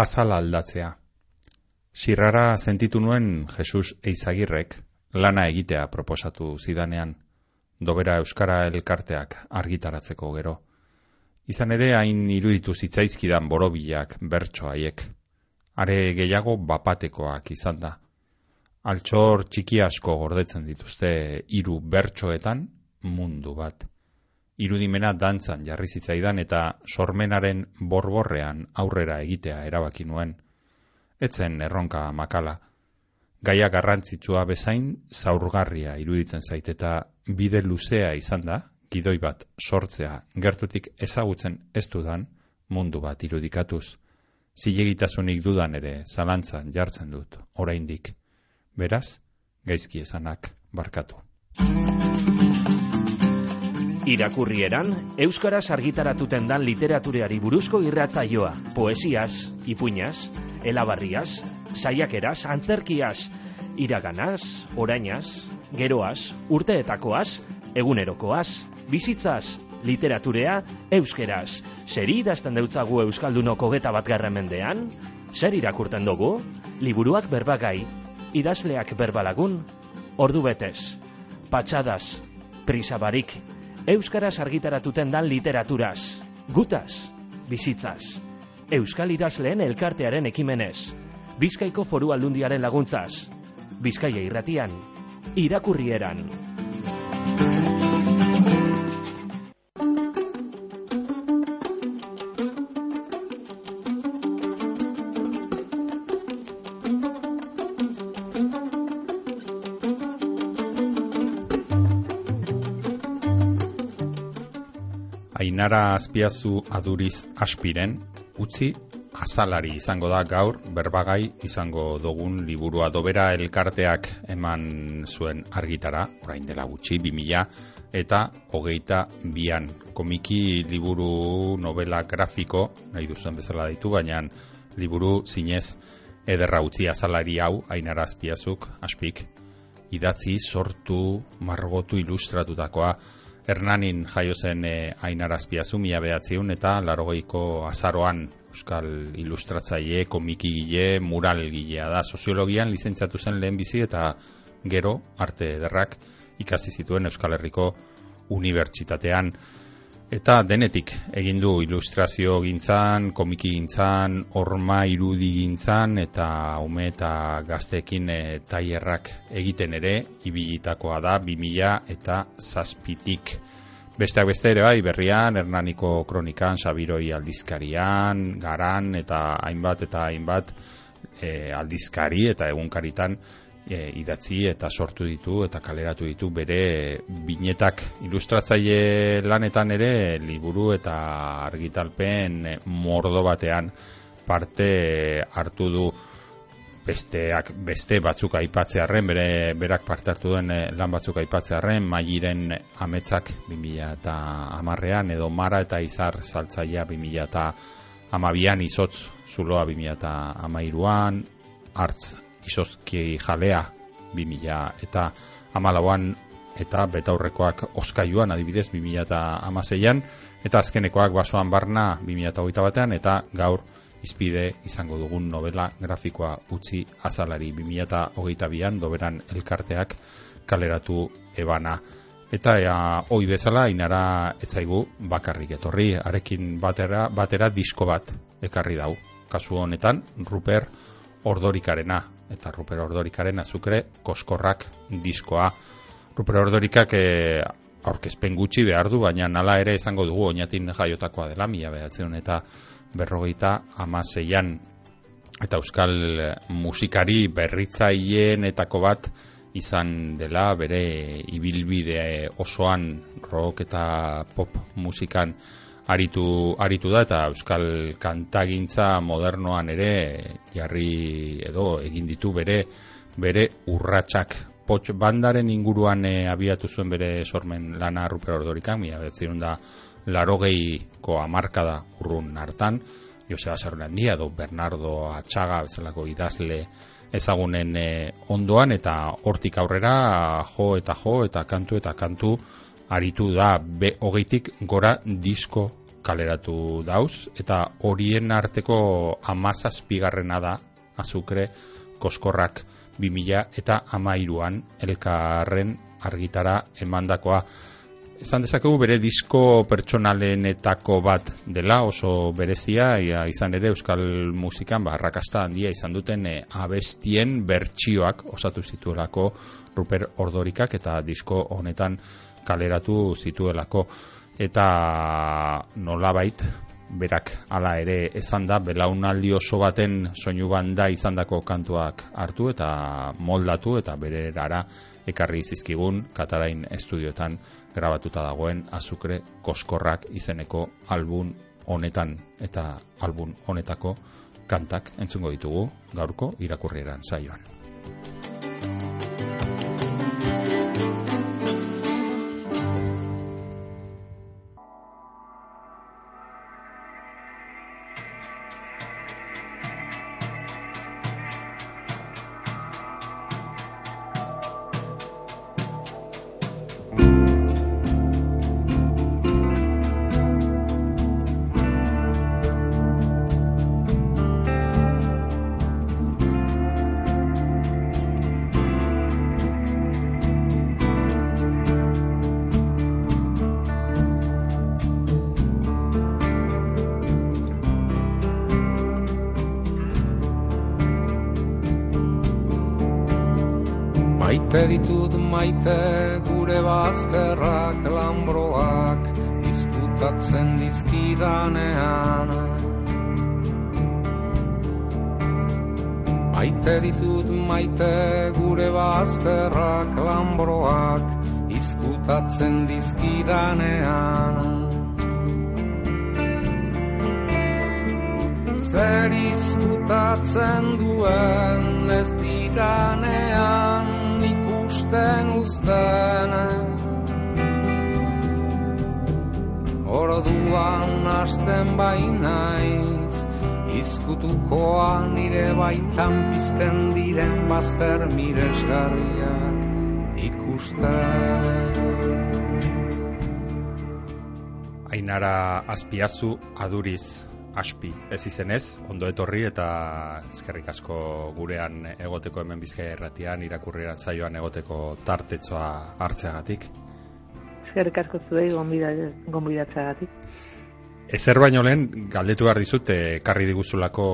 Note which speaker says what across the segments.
Speaker 1: azala aldatzea. Sirrara sentitu nuen Jesus Eizagirrek lana egitea proposatu zidanean, dobera Euskara elkarteak argitaratzeko gero. Izan ere hain iruditu zitzaizkidan borobilak bertso haiek. Are gehiago bapatekoak izan da. Altxor txiki asko gordetzen dituzte hiru bertsoetan mundu bat irudimena dantzan jarri zitzaidan eta sormenaren borborrean aurrera egitea erabaki nuen. Etzen erronka makala. Gaia garrantzitsua bezain zaurgarria iruditzen zait eta bide luzea izan da, gidoi bat sortzea gertutik ezagutzen ez dudan mundu bat irudikatuz. Zilegitasunik dudan ere zalantzan jartzen dut, oraindik. Beraz, gaizki esanak barkatu.
Speaker 2: Irakurrieran, Euskaraz argitaratuten dan literatureari buruzko irrataioa, poesiaz, ipuñaz, elabarriaz, saiakeraz, antzerkiaz, iraganaz, orainaz, geroaz, urteetakoaz, egunerokoaz, bizitzaz, literaturea, euskeraz. Zer idazten deutzagu Euskaldunoko geta bat mendean? Zer irakurten dugu? Liburuak berbagai, idazleak berbalagun, ordu betez, patxadas, prisabarik, Euskaraz argitaratuten dan literaturaz. Gutaz, bizitzaz. Euskal idazleen elkartearen ekimenez. Bizkaiko foru aldundiaren laguntzaz. Bizkaia irratian. Irakurrieran.
Speaker 1: Ainara azpiazu aduriz aspiren, utzi azalari izango da gaur berbagai izango dugun liburua dobera elkarteak eman zuen argitara, orain dela gutxi, 2000 eta hogeita bian. Komiki liburu novela grafiko, nahi duzuen bezala ditu, baina liburu zinez ederra utzi azalari hau, ainara azpiazuk, aspik, idatzi, sortu, margotu ilustratutakoa, Hernanin jaio zen e, eh, ainarazpiazu mila behatziun eta larogeiko azaroan Euskal ilustratzaile, komikigile, muralgilea da. Soziologian lizentziatu zen lehen bizi eta gero arte ederrak ikasi zituen Euskal Herriko Unibertsitatean. Eta denetik egin du ilustrazio gintzan, komiki gintzan, orma irudi gintzan, eta ume eta gazteekin e, taierrak egiten ere, ibilitakoa da, 2000 eta zazpitik. Besteak beste ere bai, berrian, Hernaniko kronikan, Sabiroi aldizkarian, Garan, eta hainbat eta hainbat e, aldizkari eta egunkaritan e, idatzi eta sortu ditu eta kaleratu ditu bere binetak. Ilustratzaile lanetan ere liburu eta argitalpen mordo batean parte hartu du. Besteak beste batzuk aipatzearren bere berak parte hartu duen e, lan batzuk aipatzearren mailen ametzak 2000 eta amarrean edo mara eta izar saltzaia 2000 eta amabian izotz zuloa 2000 eta amairuan hartz izozki jalea 2000 eta amalauan eta betaurrekoak oskaiuan adibidez 2000 eta azkenekoak basoan barna 2008 eta batean eta gaur izpide izango dugun novela grafikoa utzi azalari 2000 eta hogeita bian doberan elkarteak kaleratu ebana. Eta ea, oi bezala inara etzaigu bakarrik etorri. Arekin batera, batera disko bat ekarri dau. Kasu honetan Ruper ordorikarena eta Ruper Ordorikaren azukre koskorrak diskoa. Ruper Ordorikak e, aurkezpen gutxi behar du, baina nala ere izango dugu oinatin jaiotakoa dela, mila behatzen eta berrogeita amaseian eta euskal musikari berritzaien etako bat izan dela bere ibilbide osoan rock eta pop musikan aritu, aritu da eta euskal kantagintza modernoan ere jarri edo egin ditu bere bere urratsak. Potx bandaren inguruan e, abiatu zuen bere sormen lana Ruper Ordorikan, mila betzirun da larogeiko amarkada urrun hartan, Joseba Zarrunan dia, edo Bernardo Atxaga, bezalako idazle ezagunen e, ondoan, eta hortik aurrera jo eta jo eta kantu eta kantu aritu da. Be hogeitik gora disko kaleratu dauz, eta horien arteko amazazpigarrena da, azukre, koskorrak 2000 eta amairuan elkarren argitara emandakoa. Esan dezakegu bere disko pertsonalenetako bat dela oso berezia ia, izan ere euskal musikan barrakasta handia izan duten e, abestien bertsioak osatu zituelako Ruper Ordorikak eta disko honetan kaleratu zituelako eta nolabait berak hala ere esan da belaunaldi oso baten soinu banda izandako kantuak hartu eta moldatu eta bere erara ekarri zizkigun Katarain estudioetan grabatuta dagoen azukre koskorrak izeneko album honetan eta album honetako kantak entzungo ditugu gaurko irakurrieran saioan. Ainara azpiazu aduriz aspi ez izenez, ondo etorri eta eskerrik asko gurean egoteko hemen bizkaia erratian, irakurrieran zaioan egoteko tartetzoa hartzeagatik.
Speaker 3: Eskerrik asko zuei gonbidatzeagatik.
Speaker 1: Ezer baino lehen, galdetu behar dizut, ekarri diguzulako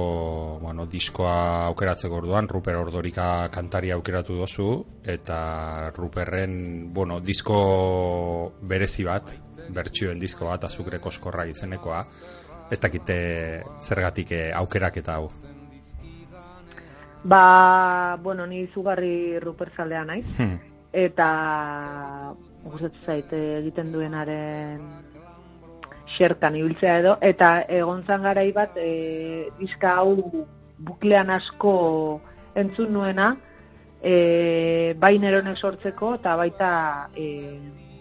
Speaker 1: bueno, diskoa aukeratzeko orduan, Ruper Ordorika kantari aukeratu dozu, eta Ruperren, bueno, disko berezi bat, bertsioen disko bat, azukre koskorra izenekoa, ez dakite zergatik eh, aukerak eta hau.
Speaker 3: Ba, bueno, ni izugarri ruper zaldea naiz. Hmm. Eta gustatzen zait egiten duenaren xertan ibiltzea edo eta egontzan garai bat e, diska hau buklean asko entzun nuena e, bai neronek sortzeko eta baita e,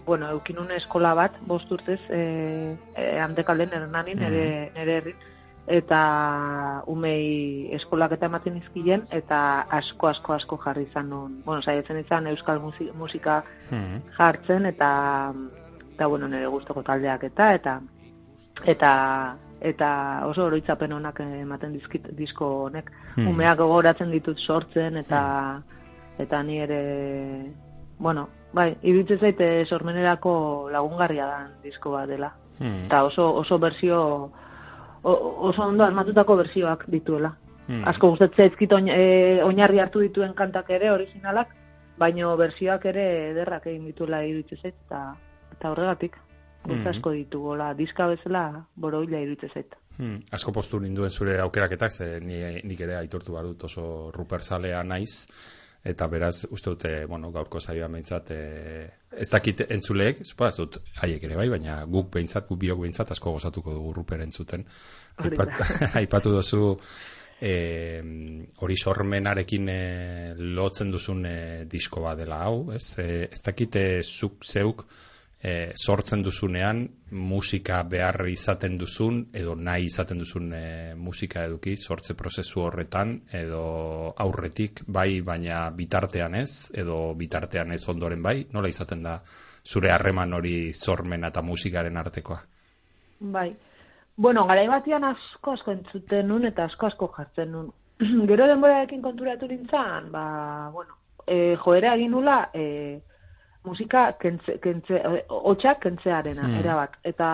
Speaker 3: bueno, eukin eskola bat, bost urtez, e, e, handekalden ernanin, nere, mm. nere herri, eta umei eskolak eta ematen izkilen, eta asko, asko, asko jarri izan non. Bueno, saietzen izan euskal musika mm. jartzen, eta, eta bueno, nire guztoko taldeak eta, eta, eta, eta oso oroitzapen honak ematen dizkit disko honek. Mm. Umeak gogoratzen ditut sortzen, eta, eta ni ere, bueno, bai, iruditzen zaite sormenerako lagungarria da disko bat dela. Hmm. Eta oso, oso berzio, oso ondo armatutako berzioak dituela. Hmm. Asko gustatzen zaizkit e, oinarri hartu dituen kantak ere, originalak, baino berzioak ere ederrak egin dituela iruditzen zait, eta, eta horregatik. Hmm. asko ditugola, diska bezala boroila iruditzen zait.
Speaker 1: Hmm. Asko postu ninduen zure aukeraketak, ze ni, nik ere aitortu badut oso ruper zalea naiz, eta beraz uste dute, bueno, gaurko saioa behintzat e, ez dakit entzuleek, zupa, ez dut haiek ere bai, baina guk behintzat, guk biok behintzat asko gozatuko dugu ruper entzuten. Aipat, aipatu dozu e, hori sormenarekin e, lotzen duzun e, disko bat dela hau, ez? E, ez dakit zuk zeuk e, sortzen duzunean musika behar izaten duzun edo nahi izaten duzun e, musika eduki sortze prozesu horretan edo aurretik bai baina bitartean ez edo bitartean ez ondoren bai nola izaten da zure harreman hori sormena eta musikaren artekoa
Speaker 3: Bai Bueno, garai batian asko asko entzuten nun eta asko asko jartzen nun. Gero denborarekin konturatu nintzen, ba, bueno, e, joera egin nula, e, musika kentze, kentze, otxak kentzearena, mm. erabat. Eta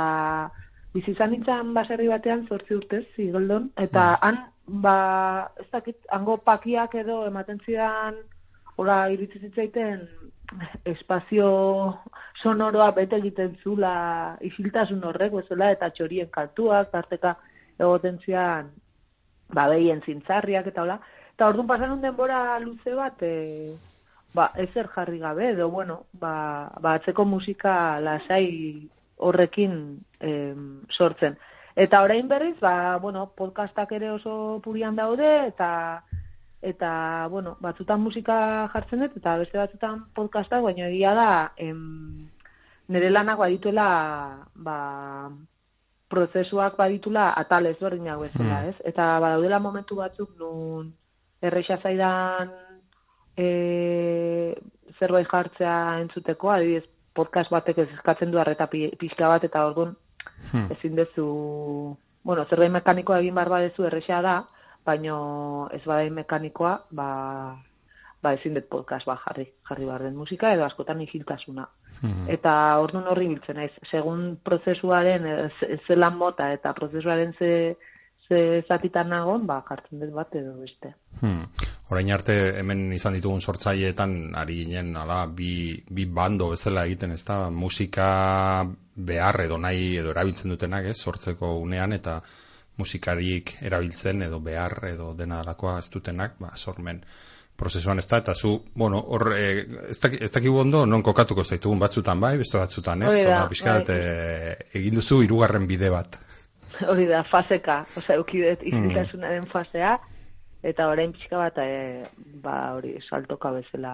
Speaker 3: bizizan nintzen baserri batean zortzi urtez, zigeldon, eta mm. han, ba, ez dakit, hango pakiak edo ematen zidan, ora iritsi zitzaiten espazio sonoroa bete egiten zula isiltasun horrek bezala eta txorien kaltuak, tarteka egoten zian ba, behien zintzarriak eta hola. Eta orduan pasan denbora luze bat, e, ba, ezer jarri gabe, edo, bueno, ba, ba atzeko musika lasai horrekin e, sortzen. Eta orain berriz, ba, bueno, podcastak ere oso purian daude, eta eta, bueno, batzutan musika jartzen dut, eta beste batzutan podcastak, baina egia da, em, nire lanak badituela, ba, prozesuak baditula atal ezberdinak bezala, hmm. ez? Eta badaudela momentu batzuk nun erreixa zaidan e, zerbait jartzea entzuteko, adibidez, podcast batek ez eskatzen du arreta pixka bat, eta orduan hmm. ezin dezu, bueno, zerbait mekanikoa egin barba dezu erreixa da, baino ez badai mekanikoa, ba, ba ezin dut podcast ba jarri, jarri behar den musika, edo askotan isiltasuna. Mm Eta orduan horri biltzen naiz, segun prozesuaren zelan mota eta prozesuaren ze, ze zatitan nagon, ba, jartzen dut bat edo beste.
Speaker 1: Hmm. Orain arte hemen izan ditugun sortzaileetan ari ginen ala, bi, bi bando bezala egiten ez da musika behar edo nahi edo erabiltzen dutenak ez sortzeko unean eta musikarik erabiltzen edo behar edo dena alakoa ez dutenak, ba, sormen prozesuan ez da, eta zu, bueno, hor, e, ez, dakigu ondo, non kokatuko zaitugun batzutan bai, beste batzutan, ez? Hori da, bai. e, egin duzu irugarren bide bat.
Speaker 3: Hori da, fazeka, oza, eukidet mm. iziltasunaren fasea, eta orain pixka bat, e, ba, hori, saltoka bezala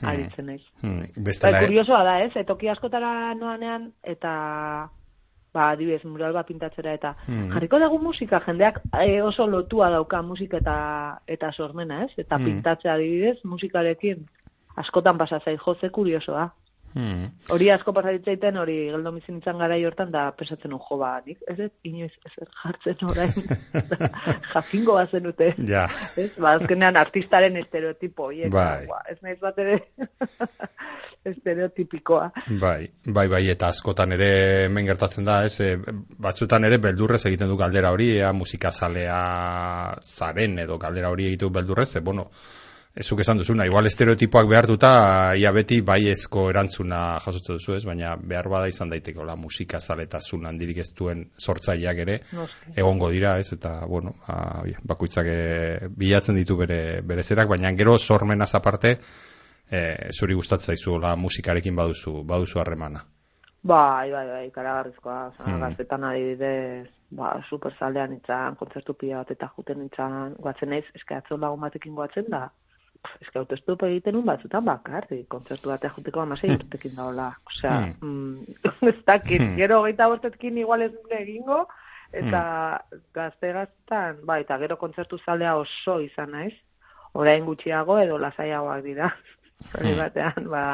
Speaker 3: mm. aritzen naiz. Mm. Ba, kuriosoa da, ez? Etoki askotara noanean, eta ba, adibidez, mural bat pintatzera eta mm. jarriko dugu musika, jendeak e, oso lotua dauka musika eta eta sormena, ez? Eta mm. pintatzea adibidez, musikarekin askotan pasa zai jose kuriosoa. Hmm. Hori asko pasatitzaiten, hori geldo mizin itzan gara hortan da pesatzen un jo ba, nik, ez ez, inoiz ez jartzen orain, jakingo bazen dute.
Speaker 1: Ja.
Speaker 3: Ez, ba, azkenean artistaren estereotipo, hiek, bai. ba, ez nahiz bat ere estereotipikoa.
Speaker 1: Bai, bai, bai, eta askotan ere hemen gertatzen da, ez, e, batzutan ere beldurrez egiten du galdera hori, ea musikazalea zaren edo galdera hori egitu beldurrez, e, bueno, ezuk esan duzuna, igual estereotipoak behar duta, ia beti baiezko erantzuna jasotzen duzu ez, baina behar bada izan daiteko la musika zaletasun handirik ez duen sortzaileak ere, egongo dira ez, eta bueno, a, bakoitzak e, bilatzen ditu bere, bere zerak, baina gero sormen aparte, e, zuri gustatzen zaizu la musikarekin baduzu, baduzu harremana.
Speaker 3: Bai, bai, bai, karagarrizkoa, hmm. gaztetan adibidez, ba, super zalean itzan, kontzertu pila bat eta juten itzan, guatzen naiz, eske lagun batekin guatzen da, ez que egiten un batzutan bakarri, kontzertu batea juteko amasei hmm. urtekin daola. Osea, hmm. mm, ez dakit, hmm. gero gaita bostekin igual ez dure egingo, eta mm. gazte gaztan, ba, eta gero kontzertu zalea oso izan naiz, orain gutxiago edo lasaiagoak dira. Hori batean, ba,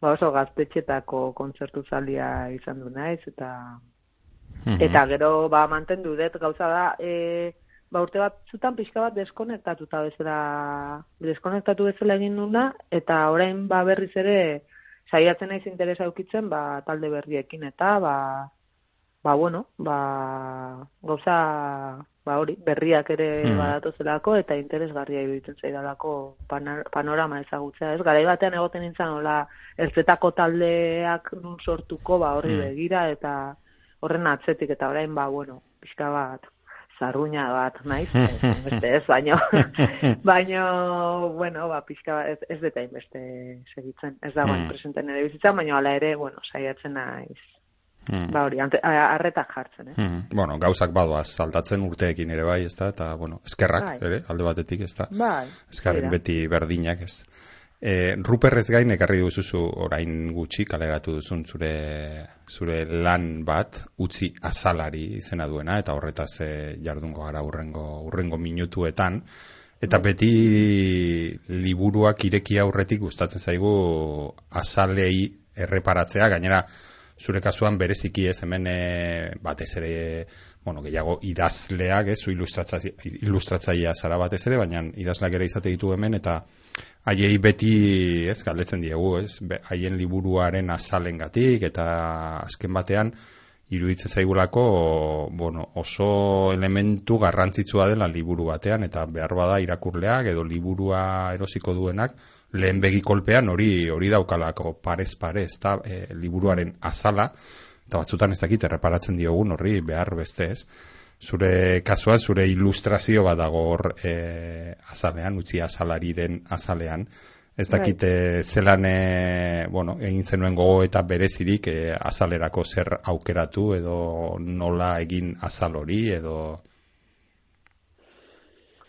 Speaker 3: ba oso gaztetxetako kontzertu zalia izan du naiz, eta eta gero, ba, mantendu dut, gauza da, e, ba urte bat zutan pixka bat deskonektatuta bezala deskonektatu bezala egin nuna eta orain ba berriz ere saiatzen naiz interesa eukitzen ba talde berriekin eta ba ba bueno ba goza ba hori berriak ere hmm. badatozelako eta interesgarria iruditzen zaidalako panorama ezagutzea ez garai batean egoten nintzen hola ertzetako taldeak nun sortuko ba horri hmm. begira eta horren atzetik eta orain ba bueno pixka bat zarruña bat, naiz, beste ez, baino, baino, bueno, ba, pixka, ez, ez deta inbeste segitzen, ez da, mm. presenten ere bizitzen, baino, ala ere, bueno, saiatzen naiz, mm. ba, hori, arretak jartzen, eh?
Speaker 1: Mm. Bueno, gauzak badoaz, saltatzen urteekin ere bai, ez da, eta, bueno, eskerrak, bai. ere, alde batetik, ez da,
Speaker 3: bai,
Speaker 1: eskerren beti berdinak, ez. E, Ruperrez gain ekarri duzuzu orain gutxi kaleratu duzun zure, zure lan bat utzi azalari izena duena eta horretaz e, jardungo gara urrengo, urrengo minutuetan eta bai. beti liburuak ireki aurretik gustatzen zaigu azalei erreparatzea gainera zure kasuan bereziki ez hemen e, batez ere bueno, gehiago idazleak, ez, ilustratzaia zara batez ere, baina idazleak ere izate ditu hemen, eta haiei beti, ez, galdetzen diegu, ez, haien liburuaren azalengatik, eta azken batean, iruditzen zaigulako bueno, oso elementu garrantzitsua dela liburu batean eta behar bada irakurleak edo liburua erosiko duenak lehen begi kolpean hori hori daukalako parez parez eta e, liburuaren azala eta batzutan ez dakit erreparatzen diogun horri behar beste ez zure kasua, zure ilustrazio badago hor e, azalean, utzi azalari den azalean Ez bai. dakite zelan e, bueno, egin zenuen gogo eta berezirik e, azalerako zer aukeratu edo nola egin azal hori edo...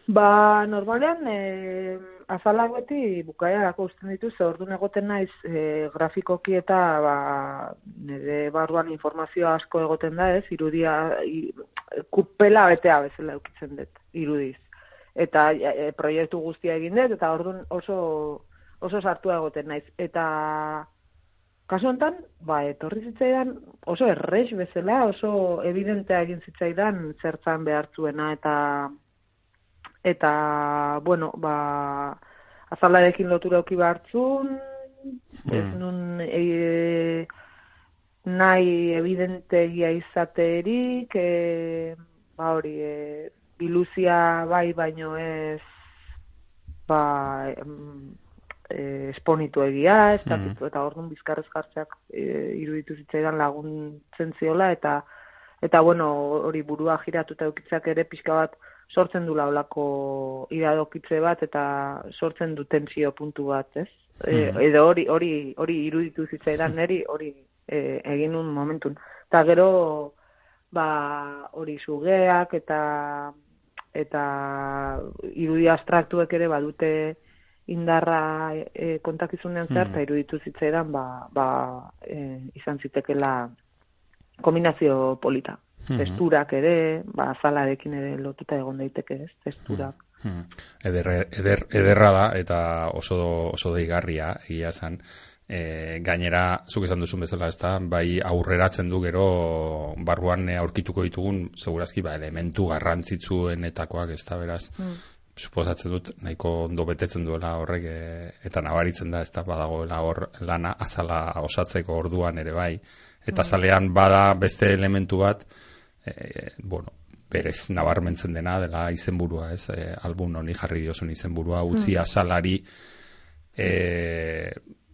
Speaker 3: Ba, normalean, e, azalak beti bukaerako usten ditu, ze ordu negoten naiz e, grafikoki eta ba, nire barruan informazio asko egoten da, ez, irudia, i, kupela betea bezala eukitzen dut, irudiz. Eta e, proiektu guztia egin dut, eta orduan oso oso sartua egoten naiz. Eta kasu honetan, ba, etorri zitzaidan oso errex bezala, oso evidentea egin zitzaidan zertzan behartzuena eta eta bueno, ba azalarekin lotura auki behartzun, hmm. ez nun e, nahi evidentegia izaterik, e, ba hori, e, biluzia bai baino ez ba, e, esponitu egia, ez mm. eta orduan bizkarrez jartzeak e, iruditu zitzaidan laguntzen ziola, eta eta bueno, hori burua giratu eta eukitzak ere pixka bat sortzen du laulako iradokitze bat, eta sortzen du tentsio puntu bat, ez? E, mm. edo hori, hori, hori iruditu zitzaidan neri, hori e, egin un momentun. Eta gero, ba, hori sugeak, eta eta irudi abstraktuek ere badute indarra e, kontakizunean zer, eta mm. iruditu zitzaidan, ba, ba e, izan zitekela kombinazio polita. -hmm. Testurak ere, ba, zalarekin ere lotuta egon daiteke, ez, testurak.
Speaker 1: Mm -hmm. eder, eder, ederra da, eta oso, oso deigarria, egia zen, e, gainera, zuk esan duzun bezala, ez da, bai aurreratzen du gero barruan aurkituko ditugun, segurazki, ba, elementu garrantzitsuenetakoak, ez da, beraz, mm suposatzen dut nahiko ondo betetzen duela horrek e, eta nabaritzen da ez da badagoela hor lana azala osatzeko orduan ere bai eta mm. zalean bada beste elementu bat e, bueno berez nabarmentzen dena dela izenburua ez e, album honi jarri diozun izenburua utzi mm. azalari e,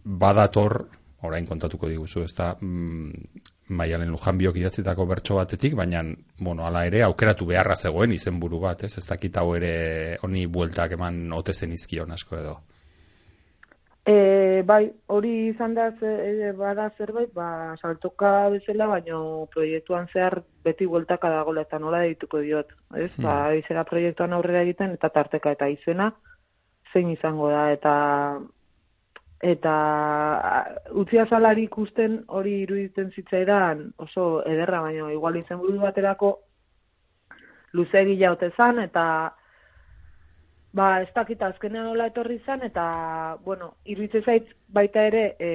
Speaker 1: badator orain kontatuko diguzu ez da mm, maialen lujan biok idatzitako bertso batetik, baina, bueno, ala ere, aukeratu beharra zegoen izenburu bat, ez? Ez dakit hau ere honi bueltak eman ote zen izkion asko edo.
Speaker 3: E, bai, hori izan da e, bada zerbait, ba, saltoka bezala, baina proiektuan zehar beti bueltaka dagoela eta nola dituko diot. Ez? Hmm. Ba, izera proiektuan aurrera egiten eta tarteka eta izena zein izango da, eta eta utzi azalari ikusten hori iruditzen zitzaidan oso ederra baino igual izen buru baterako luzegi jaute zan eta ba ez dakit azkenean nola etorri zan eta bueno iruditzen zait baita ere e,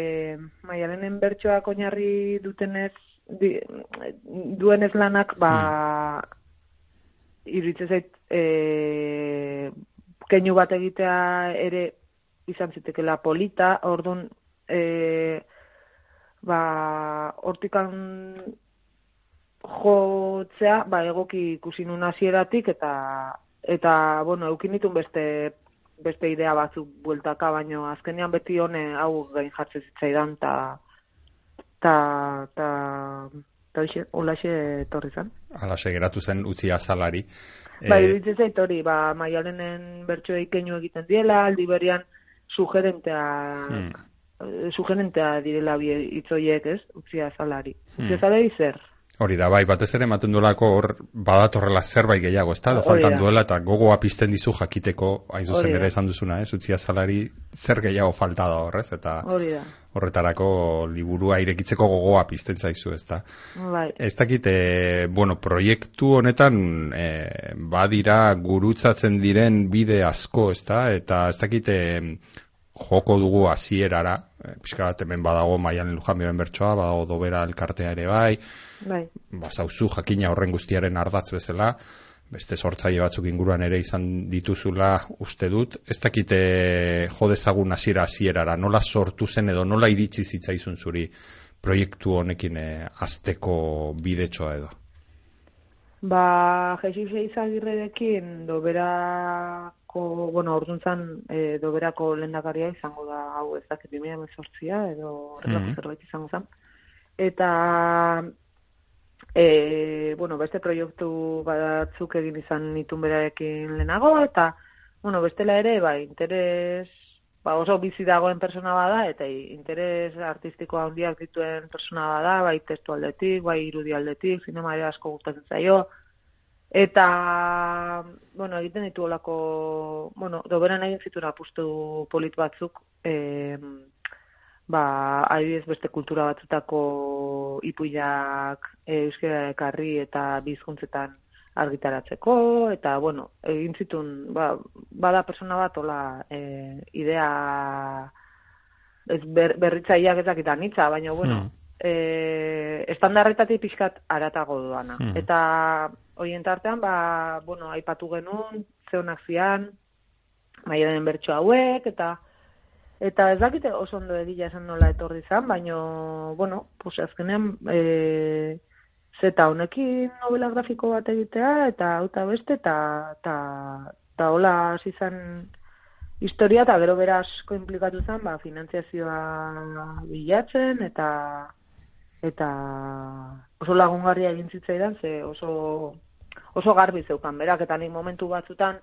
Speaker 3: maialenen bertsoak oinarri dutenez di, duenez lanak ba hmm. iruditzen zait e, keinu bat egitea ere izan zitekela polita, orduan, e, ba, hortikan jotzea, ba, egoki ikusi nun hasieratik eta, eta, bueno, eukin ditun beste, beste idea batzuk bueltaka, baino azkenean beti hone hau gain jartze zitzaidan, ta, ta, ta, ta, olaxe torri zen.
Speaker 1: Alaxe geratu zen utzi azalari.
Speaker 3: Bai, e... zait hori, ba, maialenen bertsoei keinu egiten diela, aldi berian, sugerentea hmm. Eh, sugerentea direla bi itzoiek, ez? Utzia zalari. Hmm. Utzia zer?
Speaker 1: Hori da, bai, batez ere ematen duelako hor badatorrela zerbait gehiago, ez da? faltan duela eta gogoa pizten dizu jakiteko, hain zuzen ere esan duzuna, ez? Utzia zalari zer gehiago falta da horrez, eta horretarako liburua irekitzeko gogoa pizten zaizu, ez da?
Speaker 3: Bai.
Speaker 1: Ez dakit, e, bueno, proiektu honetan e, badira gurutzatzen diren bide asko, ez da? Eta ez dakit, joko dugu hasierara e, pixka bat hemen badago maian lujan bertsoa, badago dobera elkartea ere bai,
Speaker 3: bai.
Speaker 1: ba, zauzu jakina horren guztiaren ardatz bezala, beste sortzaile batzuk inguruan ere izan dituzula uste dut, ez dakite jodezagun hasiera hasierara, nola sortu zen edo nola iritsi zitzaizun zuri proiektu honekin e, azteko bidetsoa edo?
Speaker 3: Ba, Jesus Eizagirrerekin doberako, bueno, orduan e, doberako lendakaria izango da, hau ez dakit 2018 edo horrelako mm zerbait izango zen. Eta e, bueno, beste proiektu batzuk egin izan nitun berarekin lehenago, eta, bueno, bestela ere, ba, interes, ba, oso bizi dagoen persona bada, eta interes artistiko handiak dituen persona bada, bai testu aldetik, bai irudi aldetik, zinema ere asko gustatzen zaio, eta, bueno, egiten ditu olako, bueno, doberan egin zituen apustu polit batzuk, eh, ba, adibidez beste kultura batzutako ipuiak e, euskara ekarri eta bizkuntzetan argitaratzeko, eta, bueno, egin zitun, ba, bada persona bat, ola, e, idea ez ber, berritzaileak ezakitan nitza, baina, bueno, mm. e, estandarretatik pixkat aratago duana. Mm. Eta, hoien tartean, ba, bueno, aipatu genuen, zeunak zian, maiaren bertso hauek, eta, Eta ez dakite oso ondo egia esan nola etorri zan, baino, bueno, pues azkenean, e, zeta honekin novela grafiko bat egitea, eta auta beste, eta, eta, eta hola zizan historia, eta gero bera asko implikatu zen, ba, finantziazioa bilatzen, eta, eta oso lagungarria egin zitzaidan, ze oso, oso garbi zeukan, berak, eta nik momentu batzutan,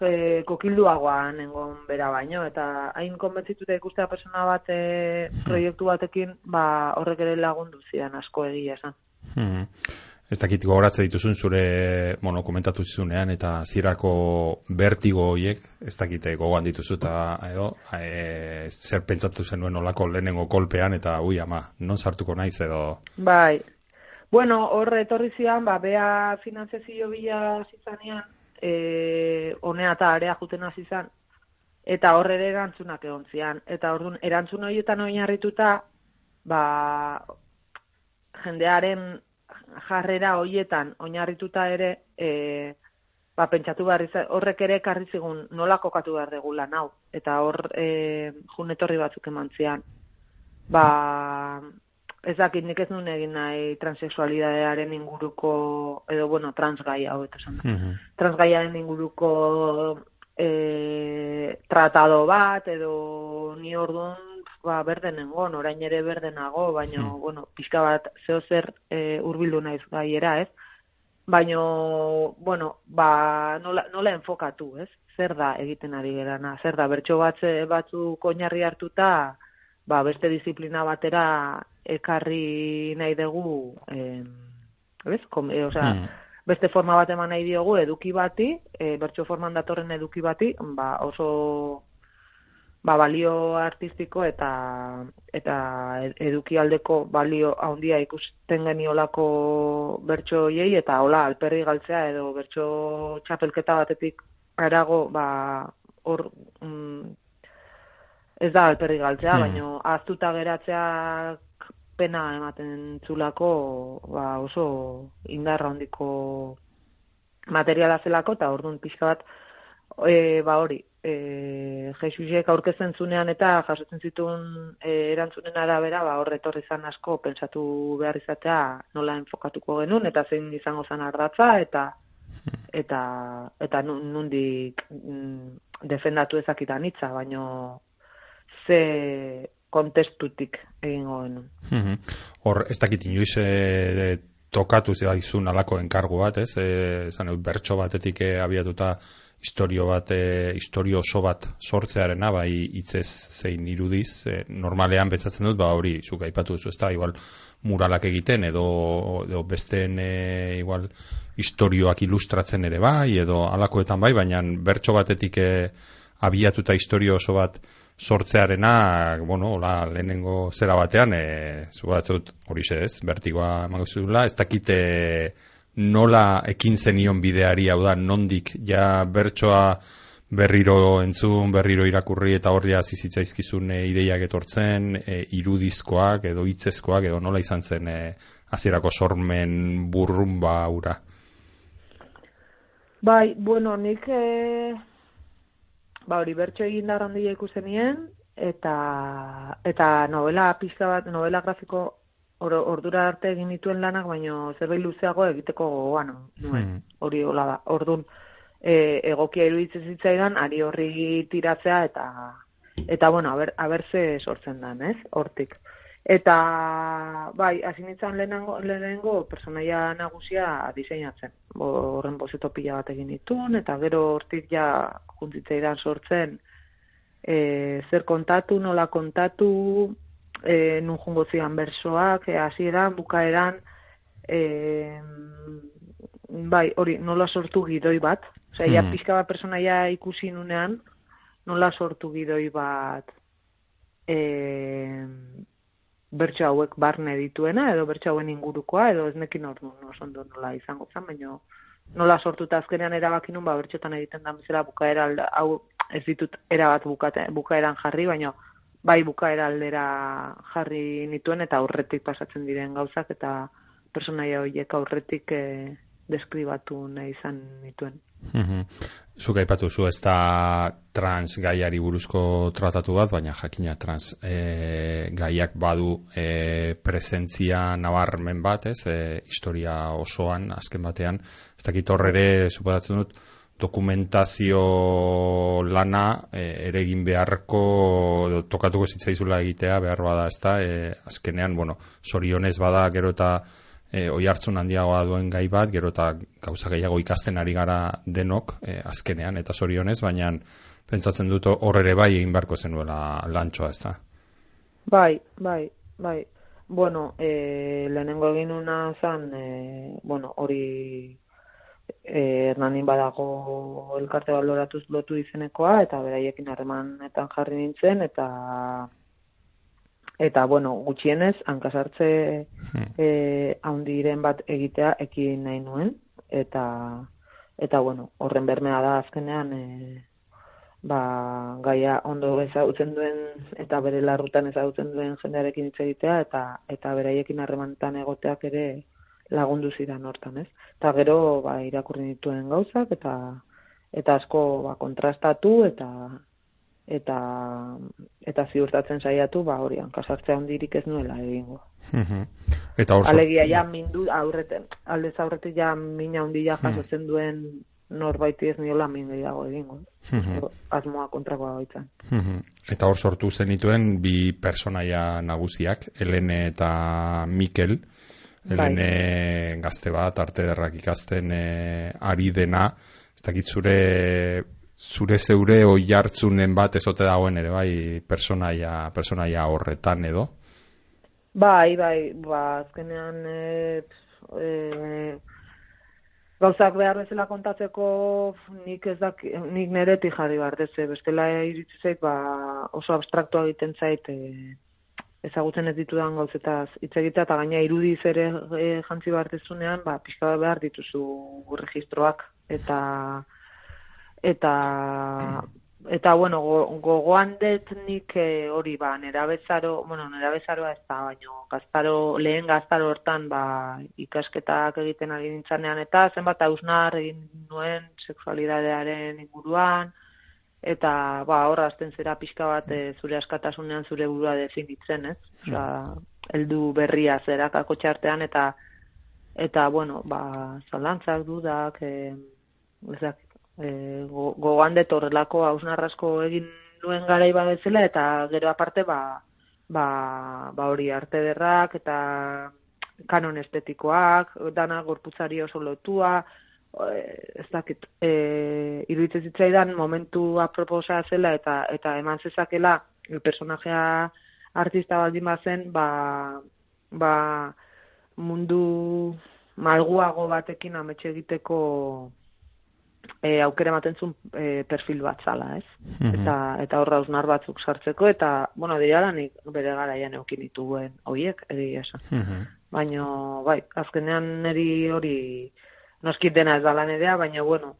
Speaker 3: e, kokilduagoa nengon bera baino, eta hain konbentzituta ikustea persona bat e, proiektu batekin, ba, horrek ere lagundu zidan asko egia esan.
Speaker 1: Hmm. Ez dakit gogoratze dituzun zure, bueno, komentatu zizunean, eta zirako bertigo horiek, ez dakite gogoan dituzu, eta edo, e, zer pentsatu zenuen olako lehenengo kolpean, eta ui, ama, non sartuko naiz edo...
Speaker 3: Bai, bueno, horre etorri zian, ba, bea finanziazio bila zizanean, e, honea eta area juten hasi eta horre ere erantzunak egon zian. Eta orduan, erantzun horietan oinarrituta, ba, jendearen jarrera horietan oinarrituta ere, e, ba, pentsatu behar horrek ere karri zigun nola kokatu behar dugu lan hau. Eta hor, e, junetorri batzuk eman zian. Ba, ez dakit nik ez nuen egin nahi transexualidadearen inguruko, edo, bueno, transgaia, hau eta zan. Mm Transgaiaren inguruko e, tratado bat, edo ni orduan, ba, berden engon, orain ere berdenago, baina, mm. bueno, pixka bat, zeo zer e, urbildu naiz gaiera, ez? Baina, bueno, ba, nola, nola enfokatu, ez? Zer da egiten ari gerana, zer da, bertso batze batzuk oinarri hartuta, ba, beste disiplina batera ekarri nahi dugu, eh, ez? Kom, e, osea, hmm. beste forma bat eman nahi diogu eduki bati, e, bertso forman datorren eduki bati, ba, oso ba, balio artistiko eta eta eduki aldeko balio handia ikusten geniolako bertso hiei eta hola alperri galtzea edo bertso txapelketa batetik arago ba hor mm, ez da alperri galtzea, hmm. baina aztuta geratzea pena ematen zulako ba, oso indarra hondiko materiala zelako, eta orduan pixka bat, e, ba hori, e, Jesusek aurkezten zunean eta jasotzen zituen e, erantzunen arabera, ba horre etorri zan asko pensatu behar izatea nola enfokatuko genuen, eta zein izango zan ardatza, eta eta eta nundik mm, defendatu ezakitan hitza, baino ze kontestutik egingo genuen.
Speaker 1: Mhm. Hor, ez dakit inoiz e, tokatu zaizun alako enkargu bat, ez? E, zan, bertso batetik e, abiatuta historio bat, e, historio oso bat sortzearena, bai hitzez zein irudiz, e, normalean betzatzen dut, ba hori, zuk aipatu duzu, ez da, igual muralak egiten, edo, edo besteen e, igual historioak ilustratzen ere bai, edo alakoetan bai, baina bertso batetik e, abiatuta historio oso bat sortzearena, bueno, hola, lehenengo zera batean, e, zubatzut hori ez, bertigoa emango zudula, ez dakite nola ekin zenion bideari, hau da, nondik ja bertsoa berriro entzun, berriro irakurri eta horri hasi zitzaizkizun e, ideiak etortzen, e, irudizkoak edo hitzezkoak edo nola izan zen e, hasierako sormen burrumba ura.
Speaker 3: Bai, bueno, nik e, ba hori bertso egin da handia ikusenien eta eta novela pizka bat, novela grafiko or, ordura arte egin dituen lanak, baino zerbait luzeago egiteko gogoan nuen. Hmm. Hori hola da. Ordun e, egokia iruditzen zitzaidan ari horri tiratzea eta eta bueno, aber aber ze sortzen dan, ez? Hortik. Eta bai, hasi nintzen lehenengo lehenengo personaia nagusia diseinatzen. Horren bozeto pila bat egin ditun eta gero hortik ja juntitzaidan sortzen e, zer kontatu, nola kontatu, e, nun jungo zian bersoak, e, hasieran, bukaeran, e, bai, hori, nola sortu gidoi bat, Osea, hmm. ja pizka bat personaia ikusi nunean, nola sortu gidoi bat e, bertso hauek barne dituena, edo bertso hauen ingurukoa, edo ez nekin no, ondo nola izango zen, baina nola sortuta azkenean erabaki nun, ba, bertxotan egiten da bezala bukaera hau ez ditut erabat bukate, bukaeran jarri, baina bai bukaera aldera jarri nituen, eta aurretik pasatzen diren gauzak, eta personaia horiek aurretik e, deskribatu nahi izan nituen.
Speaker 1: Zuk aipatu zu ez da trans gaiari buruzko tratatu bat, baina jakina trans e, gaiak badu e, presentzia nabarmen bat, ez, e, historia osoan, azken batean, ez dakit horre supadatzen dut, dokumentazio lana e, ere egin beharko tokatuko zitzaizula egitea behar bada, ez da, e, azkenean, bueno, sorionez bada gero eta e, oi hartzun handiagoa duen gai bat, gero eta gauza gehiago ikasten ari gara denok, e, azkenean, eta zorionez, baina pentsatzen dut hor ere bai egin beharko zenuela lantxoa, ez da?
Speaker 3: Bai, bai, bai. Bueno, e, lehenengo egin una zan, e, bueno, hori e, Hernanin badago elkarte baloratuz lotu izenekoa, eta beraiekin harremanetan jarri nintzen, eta eta bueno, gutxienez hankasartze hmm. eh handiren bat egitea ekin nahi nuen eta eta bueno, horren bermea da azkenean e, ba, gaia ondo ezagutzen duen eta bere larrutan ezagutzen duen jendearekin hitz egitea eta eta beraiekin harremantan egoteak ere lagundu zidan hortan, ez? Eta gero ba irakurri dituen gauzak eta eta asko ba kontrastatu eta eta eta ziurtatzen saiatu ba hori hankasartzea hondirik ez nuela egingo. eta hor alegia ja mindu aurreten aldez aurretik ja mina hondia jasotzen duen norbaiti ez niola min gehiago egingo. Asmoa kontrakoa baitzen.
Speaker 1: eta hor sortu zenituen bi personaia nagusiak, Elene eta Mikel. Elene bai. gazte bat, arte derrak ikasten e, ari dena, ez dakit zure zure zeure oi hartzunen bat ezote dagoen ere, bai, personaia, personaia horretan edo?
Speaker 3: Bai, bai, ba, azkenean e, e, gauzak behar bezala kontatzeko nik ez dak, nik neretik jarri behar deze, bestela iritsi zait, ba, oso abstraktua egiten zait, e, ezagutzen ez ditudan gauzetaz. Hitz egitea eta gaina irudiz ere e, jantzi behar dezunean, ba, pixka behar dituzu registroak. Eta eta eta bueno gogoan dut nik eh, hori ba nerabezaro bueno nerabezaroa ez da baino gaztaro lehen gaztaro hortan ba ikasketak egiten ari nintzanean eta zenbat ausnar egin nuen sexualidadearen inguruan eta ba hor hasten zera pixka bat e, zure askatasunean zure burua definitzen ez? Osea heldu berria zerakako txartean eta eta bueno ba zalantzak dudak eh ezak e, gogoan dut horrelako hausnarrasko egin nuen garai bezala eta gero aparte ba, ba, ba hori arte derrak eta kanon estetikoak, dana gorputzari oso lotua, ez dakit, e, iruditzen zitzaidan momentu aproposa zela eta eta eman zezakela el personajea artista baldin bazen, ba, ba mundu malguago batekin ametxe egiteko e, aukera ematen zuen e, perfil bat zala, ez? Mm Eta, eta horra usnar batzuk sartzeko, eta, bueno, dira nik bere garaian eukin dituen horiek, edi esan. Mm Baina, bai, azkenean niri hori noskit dena ez da lan edea, baina, bueno,